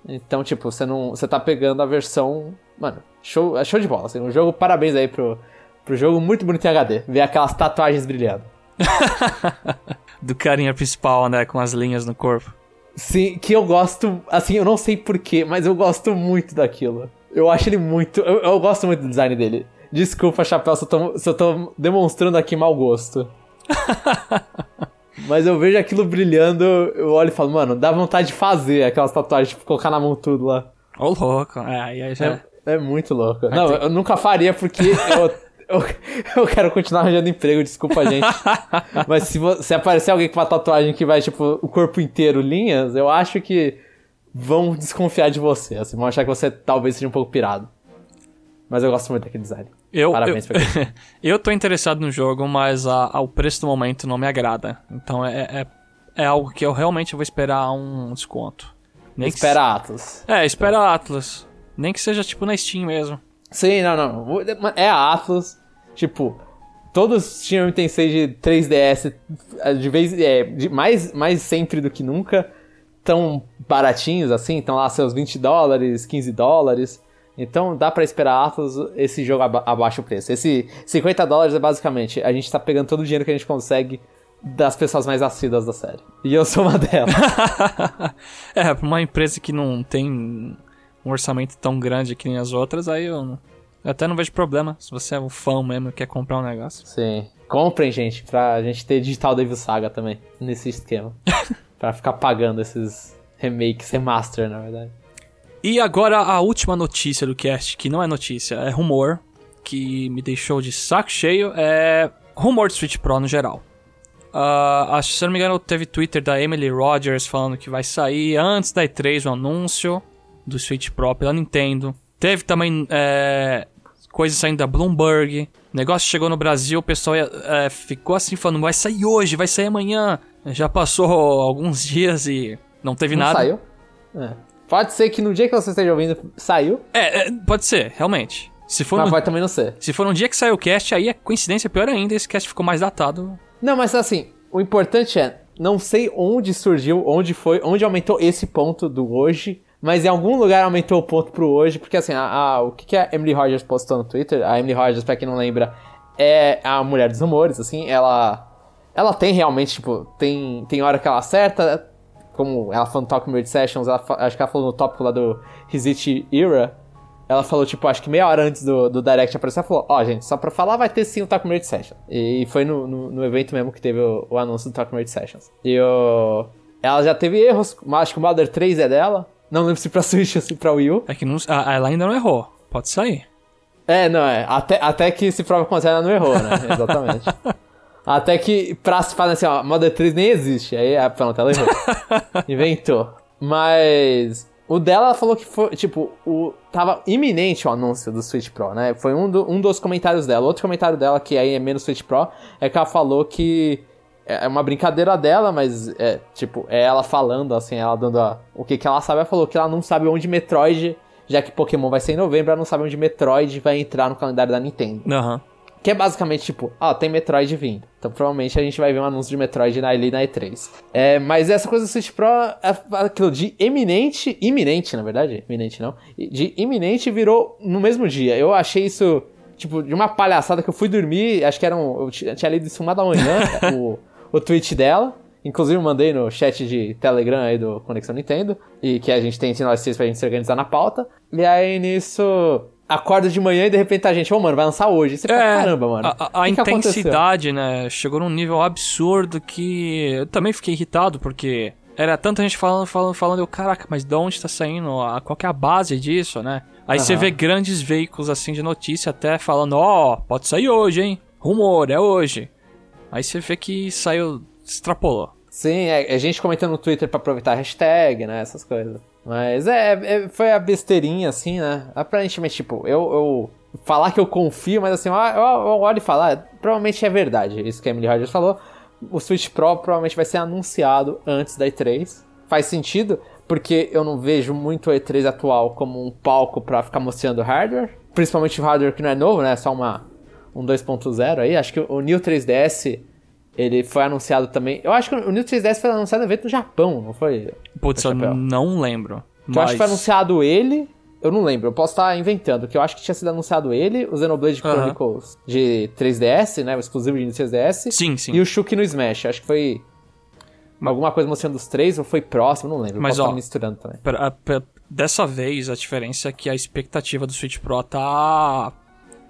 Então, tipo, você não. Você tá pegando a versão. Mano, show, é show de bola. Assim, um jogo, parabéns aí pro, pro jogo, muito bonito em HD. Ver aquelas tatuagens brilhando. Do carinha principal, né? Com as linhas no corpo. Sim, que eu gosto. Assim, eu não sei porquê, mas eu gosto muito daquilo. Eu acho ele muito. Eu, eu gosto muito do design dele. Desculpa, Chapéu, se eu tô, se eu tô demonstrando aqui mau gosto. Mas eu vejo aquilo brilhando, eu olho e falo, mano, dá vontade de fazer aquelas tatuagens, tipo, colocar na mão tudo lá. Ô, oh, louco. É, aí já... É, é muito louco. Não, eu nunca faria porque eu, eu, eu, quero continuar arranjando emprego, desculpa, gente. Mas se, se aparecer alguém com uma tatuagem que vai, tipo, o corpo inteiro linhas, eu acho que vão desconfiar de você. Assim, vão achar que você talvez seja um pouco pirado. Mas eu gosto muito daquele design. Eu, Parabéns eu, pra eu tô interessado no jogo, mas a, a, o preço do momento não me agrada. Então é, é, é, algo que eu realmente vou esperar um desconto. Nem espera que... Atlas. É, espera Atlas. Nem que seja tipo na Steam mesmo. Sim, não, não. É a Atlas. Tipo, todos tinham Tensei de 3DS de vez é, de mais, mais sempre do que nunca. Tão baratinhos assim, estão lá seus 20 dólares, 15 dólares. Então dá para esperar Atlas esse jogo aba abaixo o preço. Esse 50 dólares é basicamente a gente tá pegando todo o dinheiro que a gente consegue das pessoas mais assíduas da série. E eu sou uma delas. é, pra uma empresa que não tem um orçamento tão grande que nem as outras, aí eu, eu até não vejo problema. Se você é um fã mesmo e quer comprar um negócio. Sim. Comprem, gente, pra gente ter Digital Devil Saga também, nesse esquema. pra ficar pagando esses remakes, remaster, na verdade. E agora a última notícia do cast, que não é notícia, é rumor, que me deixou de saco cheio, é rumor de Switch Pro no geral. Uh, acho, se eu não me engano, teve Twitter da Emily Rogers falando que vai sair antes da E3 o anúncio do Switch Pro pela Nintendo. Teve também é, coisas saindo da Bloomberg. O negócio chegou no Brasil, o pessoal é, ficou assim falando, vai sair hoje, vai sair amanhã. Já passou alguns dias e não teve não nada. Saiu? É. Pode ser que no dia que você esteja ouvindo, saiu. É, é pode ser, realmente. Se for mas pode também não ser. Se for um dia que saiu o cast, aí é coincidência pior ainda, esse cast ficou mais datado. Não, mas assim, o importante é, não sei onde surgiu, onde foi, onde aumentou esse ponto do hoje, mas em algum lugar aumentou o ponto pro hoje, porque assim, a, a, o que, que a Emily Rogers postou no Twitter, a Emily Rogers, pra quem não lembra, é a mulher dos rumores, assim, ela ela tem realmente, tipo, tem, tem hora que ela acerta, como ela falou no Talk Weird Sessions, ela, acho que ela falou no tópico lá do His Era, ela falou, tipo, acho que meia hora antes do, do Direct aparecer, ela falou, ó, oh, gente, só pra falar vai ter sim o Talk Weird Session. E foi no, no, no, evento mesmo que teve o, o anúncio do Talk Weird Sessions. E o... Ela já teve erros, acho que o Mother 3 é dela, não lembro se pra Switch ou se pra Wii U. É que não, a, ela ainda não errou, pode sair. É, não, é, até, até que se prova que ela não errou, né, exatamente. Até que pra se falar assim, ó, Model 3 nem existe. Aí, ah, pronto, ela errou. Inventou. Mas. O dela falou que foi, tipo, o, tava iminente o anúncio do Switch Pro, né? Foi um, do, um dos comentários dela. Outro comentário dela, que aí é menos Switch Pro, é que ela falou que é, é uma brincadeira dela, mas é, tipo, é ela falando, assim, ela dando a, o que, que ela sabe. Ela falou que ela não sabe onde Metroid, já que Pokémon vai ser em novembro, ela não sabe onde Metroid vai entrar no calendário da Nintendo. Aham. Uhum. Que é basicamente tipo, ó, ah, tem Metroid vindo. Então provavelmente a gente vai ver um anúncio de Metroid ali na E3. É, mas essa coisa do Switch Pro é aquilo de eminente, iminente, na verdade, iminente não, de iminente virou no mesmo dia. Eu achei isso, tipo, de uma palhaçada que eu fui dormir, acho que era um, eu tinha lido isso uma da manhã, o, o tweet dela. Inclusive eu mandei no chat de Telegram aí do Conexão Nintendo, e que a gente tem entre nós três pra gente se organizar na pauta. E aí nisso acorda de manhã e de repente a gente, ô oh, mano, vai lançar hoje. Você é, fala, caramba, mano. A, a, a intensidade, aconteceu? né, chegou num nível absurdo que eu também fiquei irritado, porque era tanta gente falando, falando, falando, eu, caraca, mas de onde tá saindo? A, qual que é a base disso, né? Aí uhum. você vê grandes veículos assim de notícia até falando, ó, oh, pode sair hoje, hein? Rumor, é hoje. Aí você vê que saiu, extrapolou. Sim, é, é gente comentando no Twitter pra aproveitar a hashtag, né? Essas coisas. Mas é, é, foi a besteirinha, assim, né? Aparentemente, tipo, eu, eu falar que eu confio, mas assim, eu, eu olho e falar, ah, provavelmente é verdade, isso que a Emily Rogers falou. O Switch Pro provavelmente vai ser anunciado antes da E3. Faz sentido, porque eu não vejo muito a E3 atual como um palco para ficar mostrando hardware. Principalmente o hardware que não é novo, né? É só uma, um 2.0 aí. Acho que o New 3DS ele foi anunciado também. Eu acho que o New 3DS foi anunciado no evento no Japão, não foi? Putz, eu não lembro. Mas... Eu acho que foi anunciado ele. Eu não lembro, eu posso estar inventando, que eu acho que tinha sido anunciado ele, o Xenoblade Chronicles de 3DS, né? O exclusivo de 3DS. Sim, sim. E o Shuki no Smash. Acho que foi alguma coisa mostrando os três, ou foi próximo, não lembro. Mas, ó, misturando também. Pra, pra, dessa vez, a diferença é que a expectativa do Switch Pro tá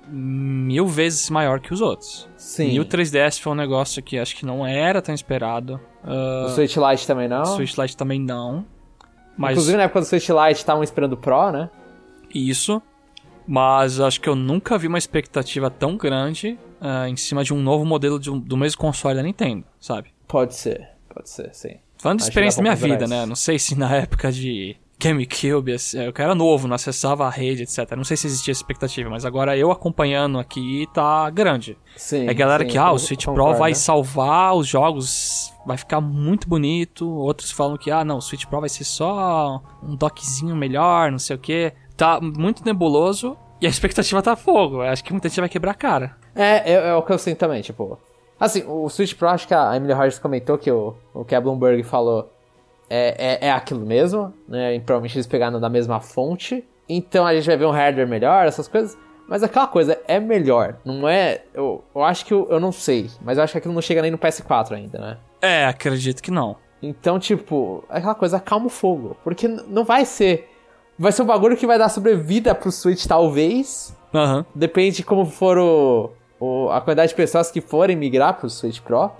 mil vezes maior que os outros. Sim. E o 3DS foi um negócio que acho que não era tão esperado. Uh, o Switch Lite também não? O Switch Lite também não. Mas... Inclusive na época do Switch Lite estavam esperando o Pro, né? Isso. Mas acho que eu nunca vi uma expectativa tão grande uh, em cima de um novo modelo um, do mesmo console da Nintendo, sabe? Pode ser, pode ser, sim. Falando de experiência da minha vida, isso. né? Não sei se na época de GameCube, é, eu era novo, não acessava a rede, etc. Não sei se existia expectativa, mas agora eu acompanhando aqui tá grande. Sim. É galera sim, que, ah, o Switch Pro vai salvar os jogos, vai ficar muito bonito. Outros falam que, ah, não, o Switch Pro vai ser só um dockzinho melhor, não sei o que. Tá muito nebuloso e a expectativa tá fogo. Eu acho que muita gente vai quebrar a cara. É, é, é o que eu sinto também, tipo. Assim, o Switch Pro, acho que a Emily Rogers comentou que o, o que a Bloomberg falou é, é, é aquilo mesmo, né? E provavelmente eles pegaram da mesma fonte. Então a gente vai ver um hardware melhor, essas coisas. Mas aquela coisa é melhor, não é. Eu, eu acho que eu, eu não sei, mas eu acho que aquilo não chega nem no PS4 ainda, né? É, acredito que não. Então, tipo, aquela coisa, calma o fogo. Porque não vai ser. Vai ser um bagulho que vai dar sobrevida pro Switch, talvez. Uhum. Depende de como for o, o, a quantidade de pessoas que forem migrar pro Switch Pro.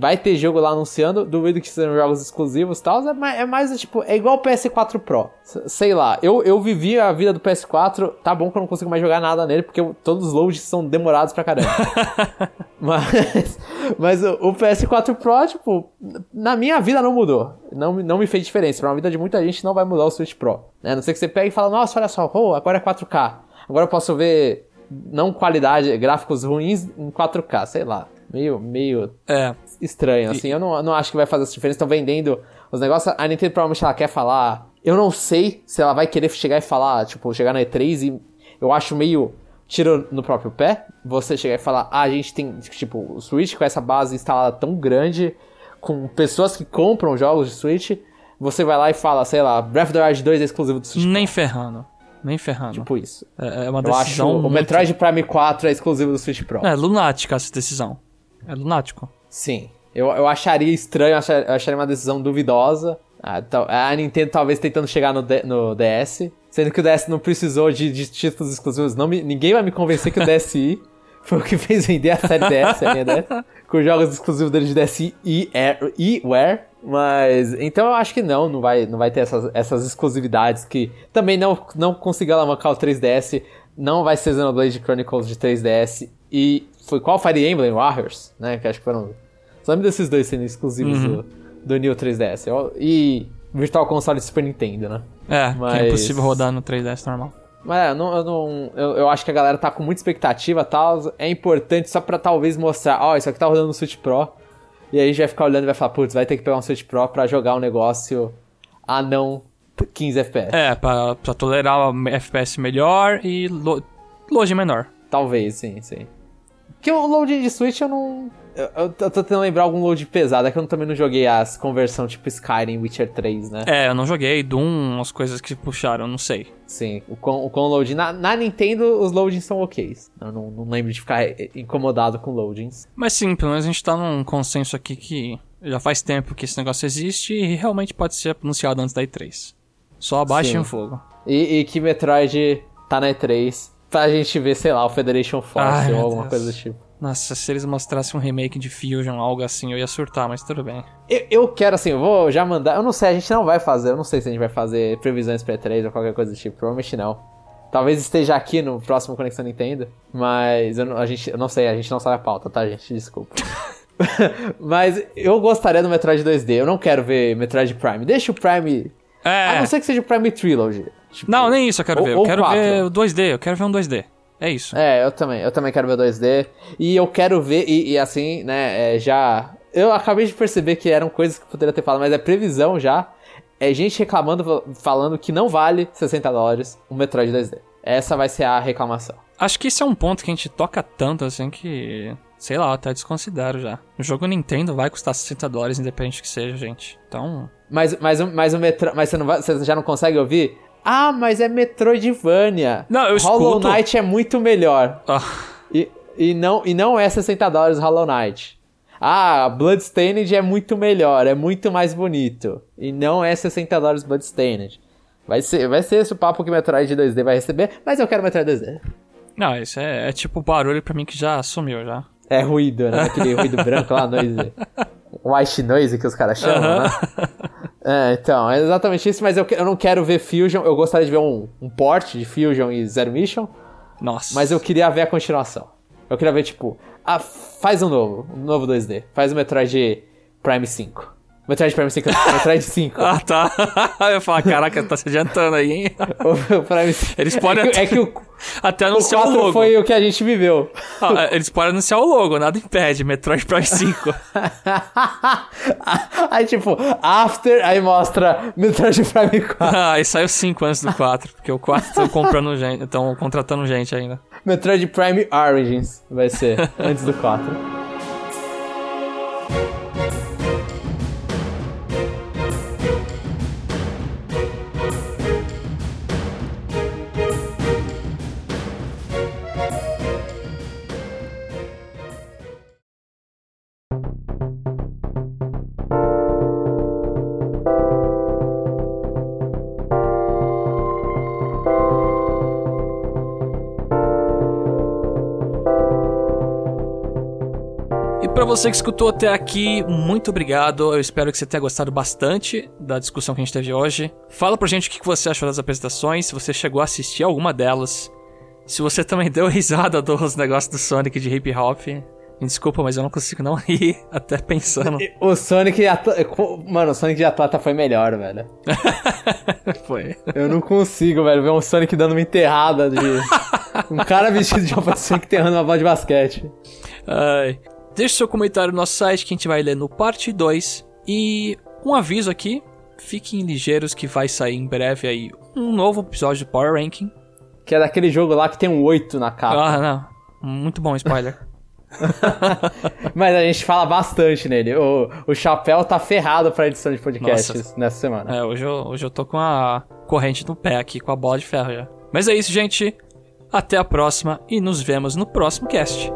Vai ter jogo lá anunciando, duvido que sejam jogos exclusivos e tal. É mais, é mais, tipo, é igual o PS4 Pro. Sei lá, eu, eu vivi a vida do PS4, tá bom que eu não consigo mais jogar nada nele, porque eu, todos os loads são demorados pra caramba. mas mas o, o, PS4 Pro, tipo, na minha vida não mudou. Não, não me fez diferença. Pra vida de muita gente não vai mudar o Switch Pro. Né? A não ser que você pegue e fala, nossa, olha só, oh, agora é 4K. Agora eu posso ver não qualidade, gráficos ruins em 4K, sei lá. Meio, meio é. Estranho, assim. Eu não, não acho que vai fazer essa diferença. Estão vendendo os negócios. A Nintendo provavelmente ela quer falar. Eu não sei se ela vai querer chegar e falar, tipo, chegar na E3 e eu acho meio tiro no próprio pé. Você chegar e falar, ah, a gente tem, tipo, o Switch com essa base instalada tão grande, com pessoas que compram jogos de Switch, você vai lá e fala, sei lá, Breath of the Wild 2 é exclusivo do Switch. Nem ferrando. Nem ferrando. Tipo isso. É, é uma decisão. Eu acho muito... o Metroid Prime 4 é exclusivo do Switch Pro. É lunática essa decisão. É lunático. Sim. Eu, eu acharia estranho, eu acharia, uma decisão duvidosa. Ah, a Nintendo talvez tentando chegar no, no DS. Sendo que o DS não precisou de, de títulos exclusivos. Não me, ninguém vai me convencer que o DSi foi o que fez vender a série DS, a linha DS, com jogos exclusivos dele de DSi e, e Wear. Mas, então eu acho que não, não vai, não vai ter essas, essas exclusividades que também não, não conseguiu alavancar o 3DS. Não vai ser Xenoblade Chronicles de 3DS. E foi qual Fire Emblem Warriors, né? Que acho que foram. Só lembro desses dois sendo exclusivos uhum. do, do New 3DS. E Virtual Console Super Nintendo, né? É, Mas... que é impossível rodar no 3DS normal. Mas é, eu, não, eu, não, eu, eu, acho que a galera tá com muita expectativa e tal. É importante só pra talvez mostrar, ó, oh, isso aqui tá rodando no Switch Pro. E aí a gente vai ficar olhando e vai falar, putz, vai ter que pegar um Switch Pro pra jogar um negócio a não 15 FPS. É, pra, pra tolerar FPS melhor e lo, load menor. Talvez, sim, sim. Porque o load de Switch eu não. Eu, eu, tô tentando lembrar algum load pesado, é que eu também não joguei as conversão tipo Skyrim, Witcher 3, né? É, eu não joguei Doom, umas coisas que puxaram, não sei. Sim, o com, o com load. Na, na Nintendo, os loadings são ok. Eu não, não lembro de ficar incomodado com loadings. Mas sim, pelo menos a gente tá num consenso aqui que já faz tempo que esse negócio existe e realmente pode ser anunciado antes da E3. Só abaixem o fogo. E, e que Metroid tá na E3 pra gente ver, sei lá, o Federation Force Ai, ou alguma Deus. coisa do tipo. Nossa, se eles mostrassem um remake de Fusion, algo assim, eu ia surtar, mas tudo bem. Eu, eu quero, assim, eu vou já mandar. Eu não sei, a gente não vai fazer. Eu não sei se a gente vai fazer previsões pra E3 ou qualquer coisa do tipo. Provavelmente não. Talvez esteja aqui no próximo Conexão Nintendo. Mas eu a gente, eu não sei, a gente não sabe a pauta, tá, gente? Desculpa. mas eu gostaria do Metroid 2D. Eu não quero ver Metroid Prime. Deixa o Prime. É. A não ser que seja o Prime Trilogy. Tipo, não, nem isso eu quero ou, ver. Eu quero 4. ver o 2D. Eu quero ver um 2D. É isso. É, eu também. Eu também quero ver 2D. E eu quero ver, e, e assim, né, é, já. Eu acabei de perceber que eram coisas que eu poderia ter falado, mas é previsão já. É gente reclamando, falando que não vale 60 dólares um Metroid 2D. Essa vai ser a reclamação. Acho que esse é um ponto que a gente toca tanto, assim, que. Sei lá, até desconsidero já. O jogo Nintendo vai custar 60 dólares, independente que seja, gente. Então. Mas, mas, mas o Metro. Mas você, não vai, você já não consegue ouvir? Ah, mas é Metroidvania. Não, eu escuto. Hollow Knight é muito melhor. Ah. E, e, não, e não é 60 dólares Hollow Knight. Ah, Bloodstained é muito melhor, é muito mais bonito. E não é 60 dólares Bloodstained. Vai ser, vai ser esse o papo que Metroid 2D vai receber, mas eu quero Metroid 2D. Não, isso é, é tipo barulho pra mim que já sumiu já. É ruído, né? Aquele ruído branco lá, noise. White noise que os caras chamam, uh -huh. né? É, então, é exatamente isso, mas eu, eu não quero ver Fusion, eu gostaria de ver um, um port de Fusion e Zero Mission. Nossa. Mas eu queria ver a continuação. Eu queria ver, tipo, ah, faz um novo, um novo 2D. Faz o Metroid Prime 5. Metroid Prime 5, Metroid 5. ah, tá. Eu ia falar, caraca, tá se adiantando aí, hein? o Prime 5. Eles podem é que, até, é que o, até anunciar o, o logo. foi o que a gente viveu. Ah, é, eles podem anunciar o logo, nada impede. Metroid Prime 5. aí, tipo, After, aí mostra Metroid Prime 4. Ah, aí saiu 5 antes do 4, porque o 4 estão comprando gente, estão contratando gente ainda. Metroid Prime Origins vai ser, antes do 4. Você que escutou até aqui, muito obrigado. Eu espero que você tenha gostado bastante da discussão que a gente teve hoje. Fala pra gente o que você achou das apresentações, se você chegou a assistir alguma delas. Se você também deu risada dos negócios do Sonic de hip hop. Me desculpa, mas eu não consigo não rir até pensando. O Sonic Mano, o Sonic de Atlanta foi melhor, velho. foi. Eu não consigo, velho, ver um Sonic dando uma enterrada de. um cara vestido de roupa de Sonic enterrando uma bola de basquete. Ai. Deixe seu comentário no nosso site que a gente vai ler no parte 2. E um aviso aqui: fiquem ligeiros que vai sair em breve aí um novo episódio do Power Ranking. Que é daquele jogo lá que tem um 8 na capa. Ah, não. Muito bom spoiler. Mas a gente fala bastante nele. O, o Chapéu tá ferrado pra edição de podcasts Nossa. nessa semana. É, hoje eu, hoje eu tô com a corrente no pé aqui, com a bola de ferro já. Mas é isso, gente. Até a próxima e nos vemos no próximo cast.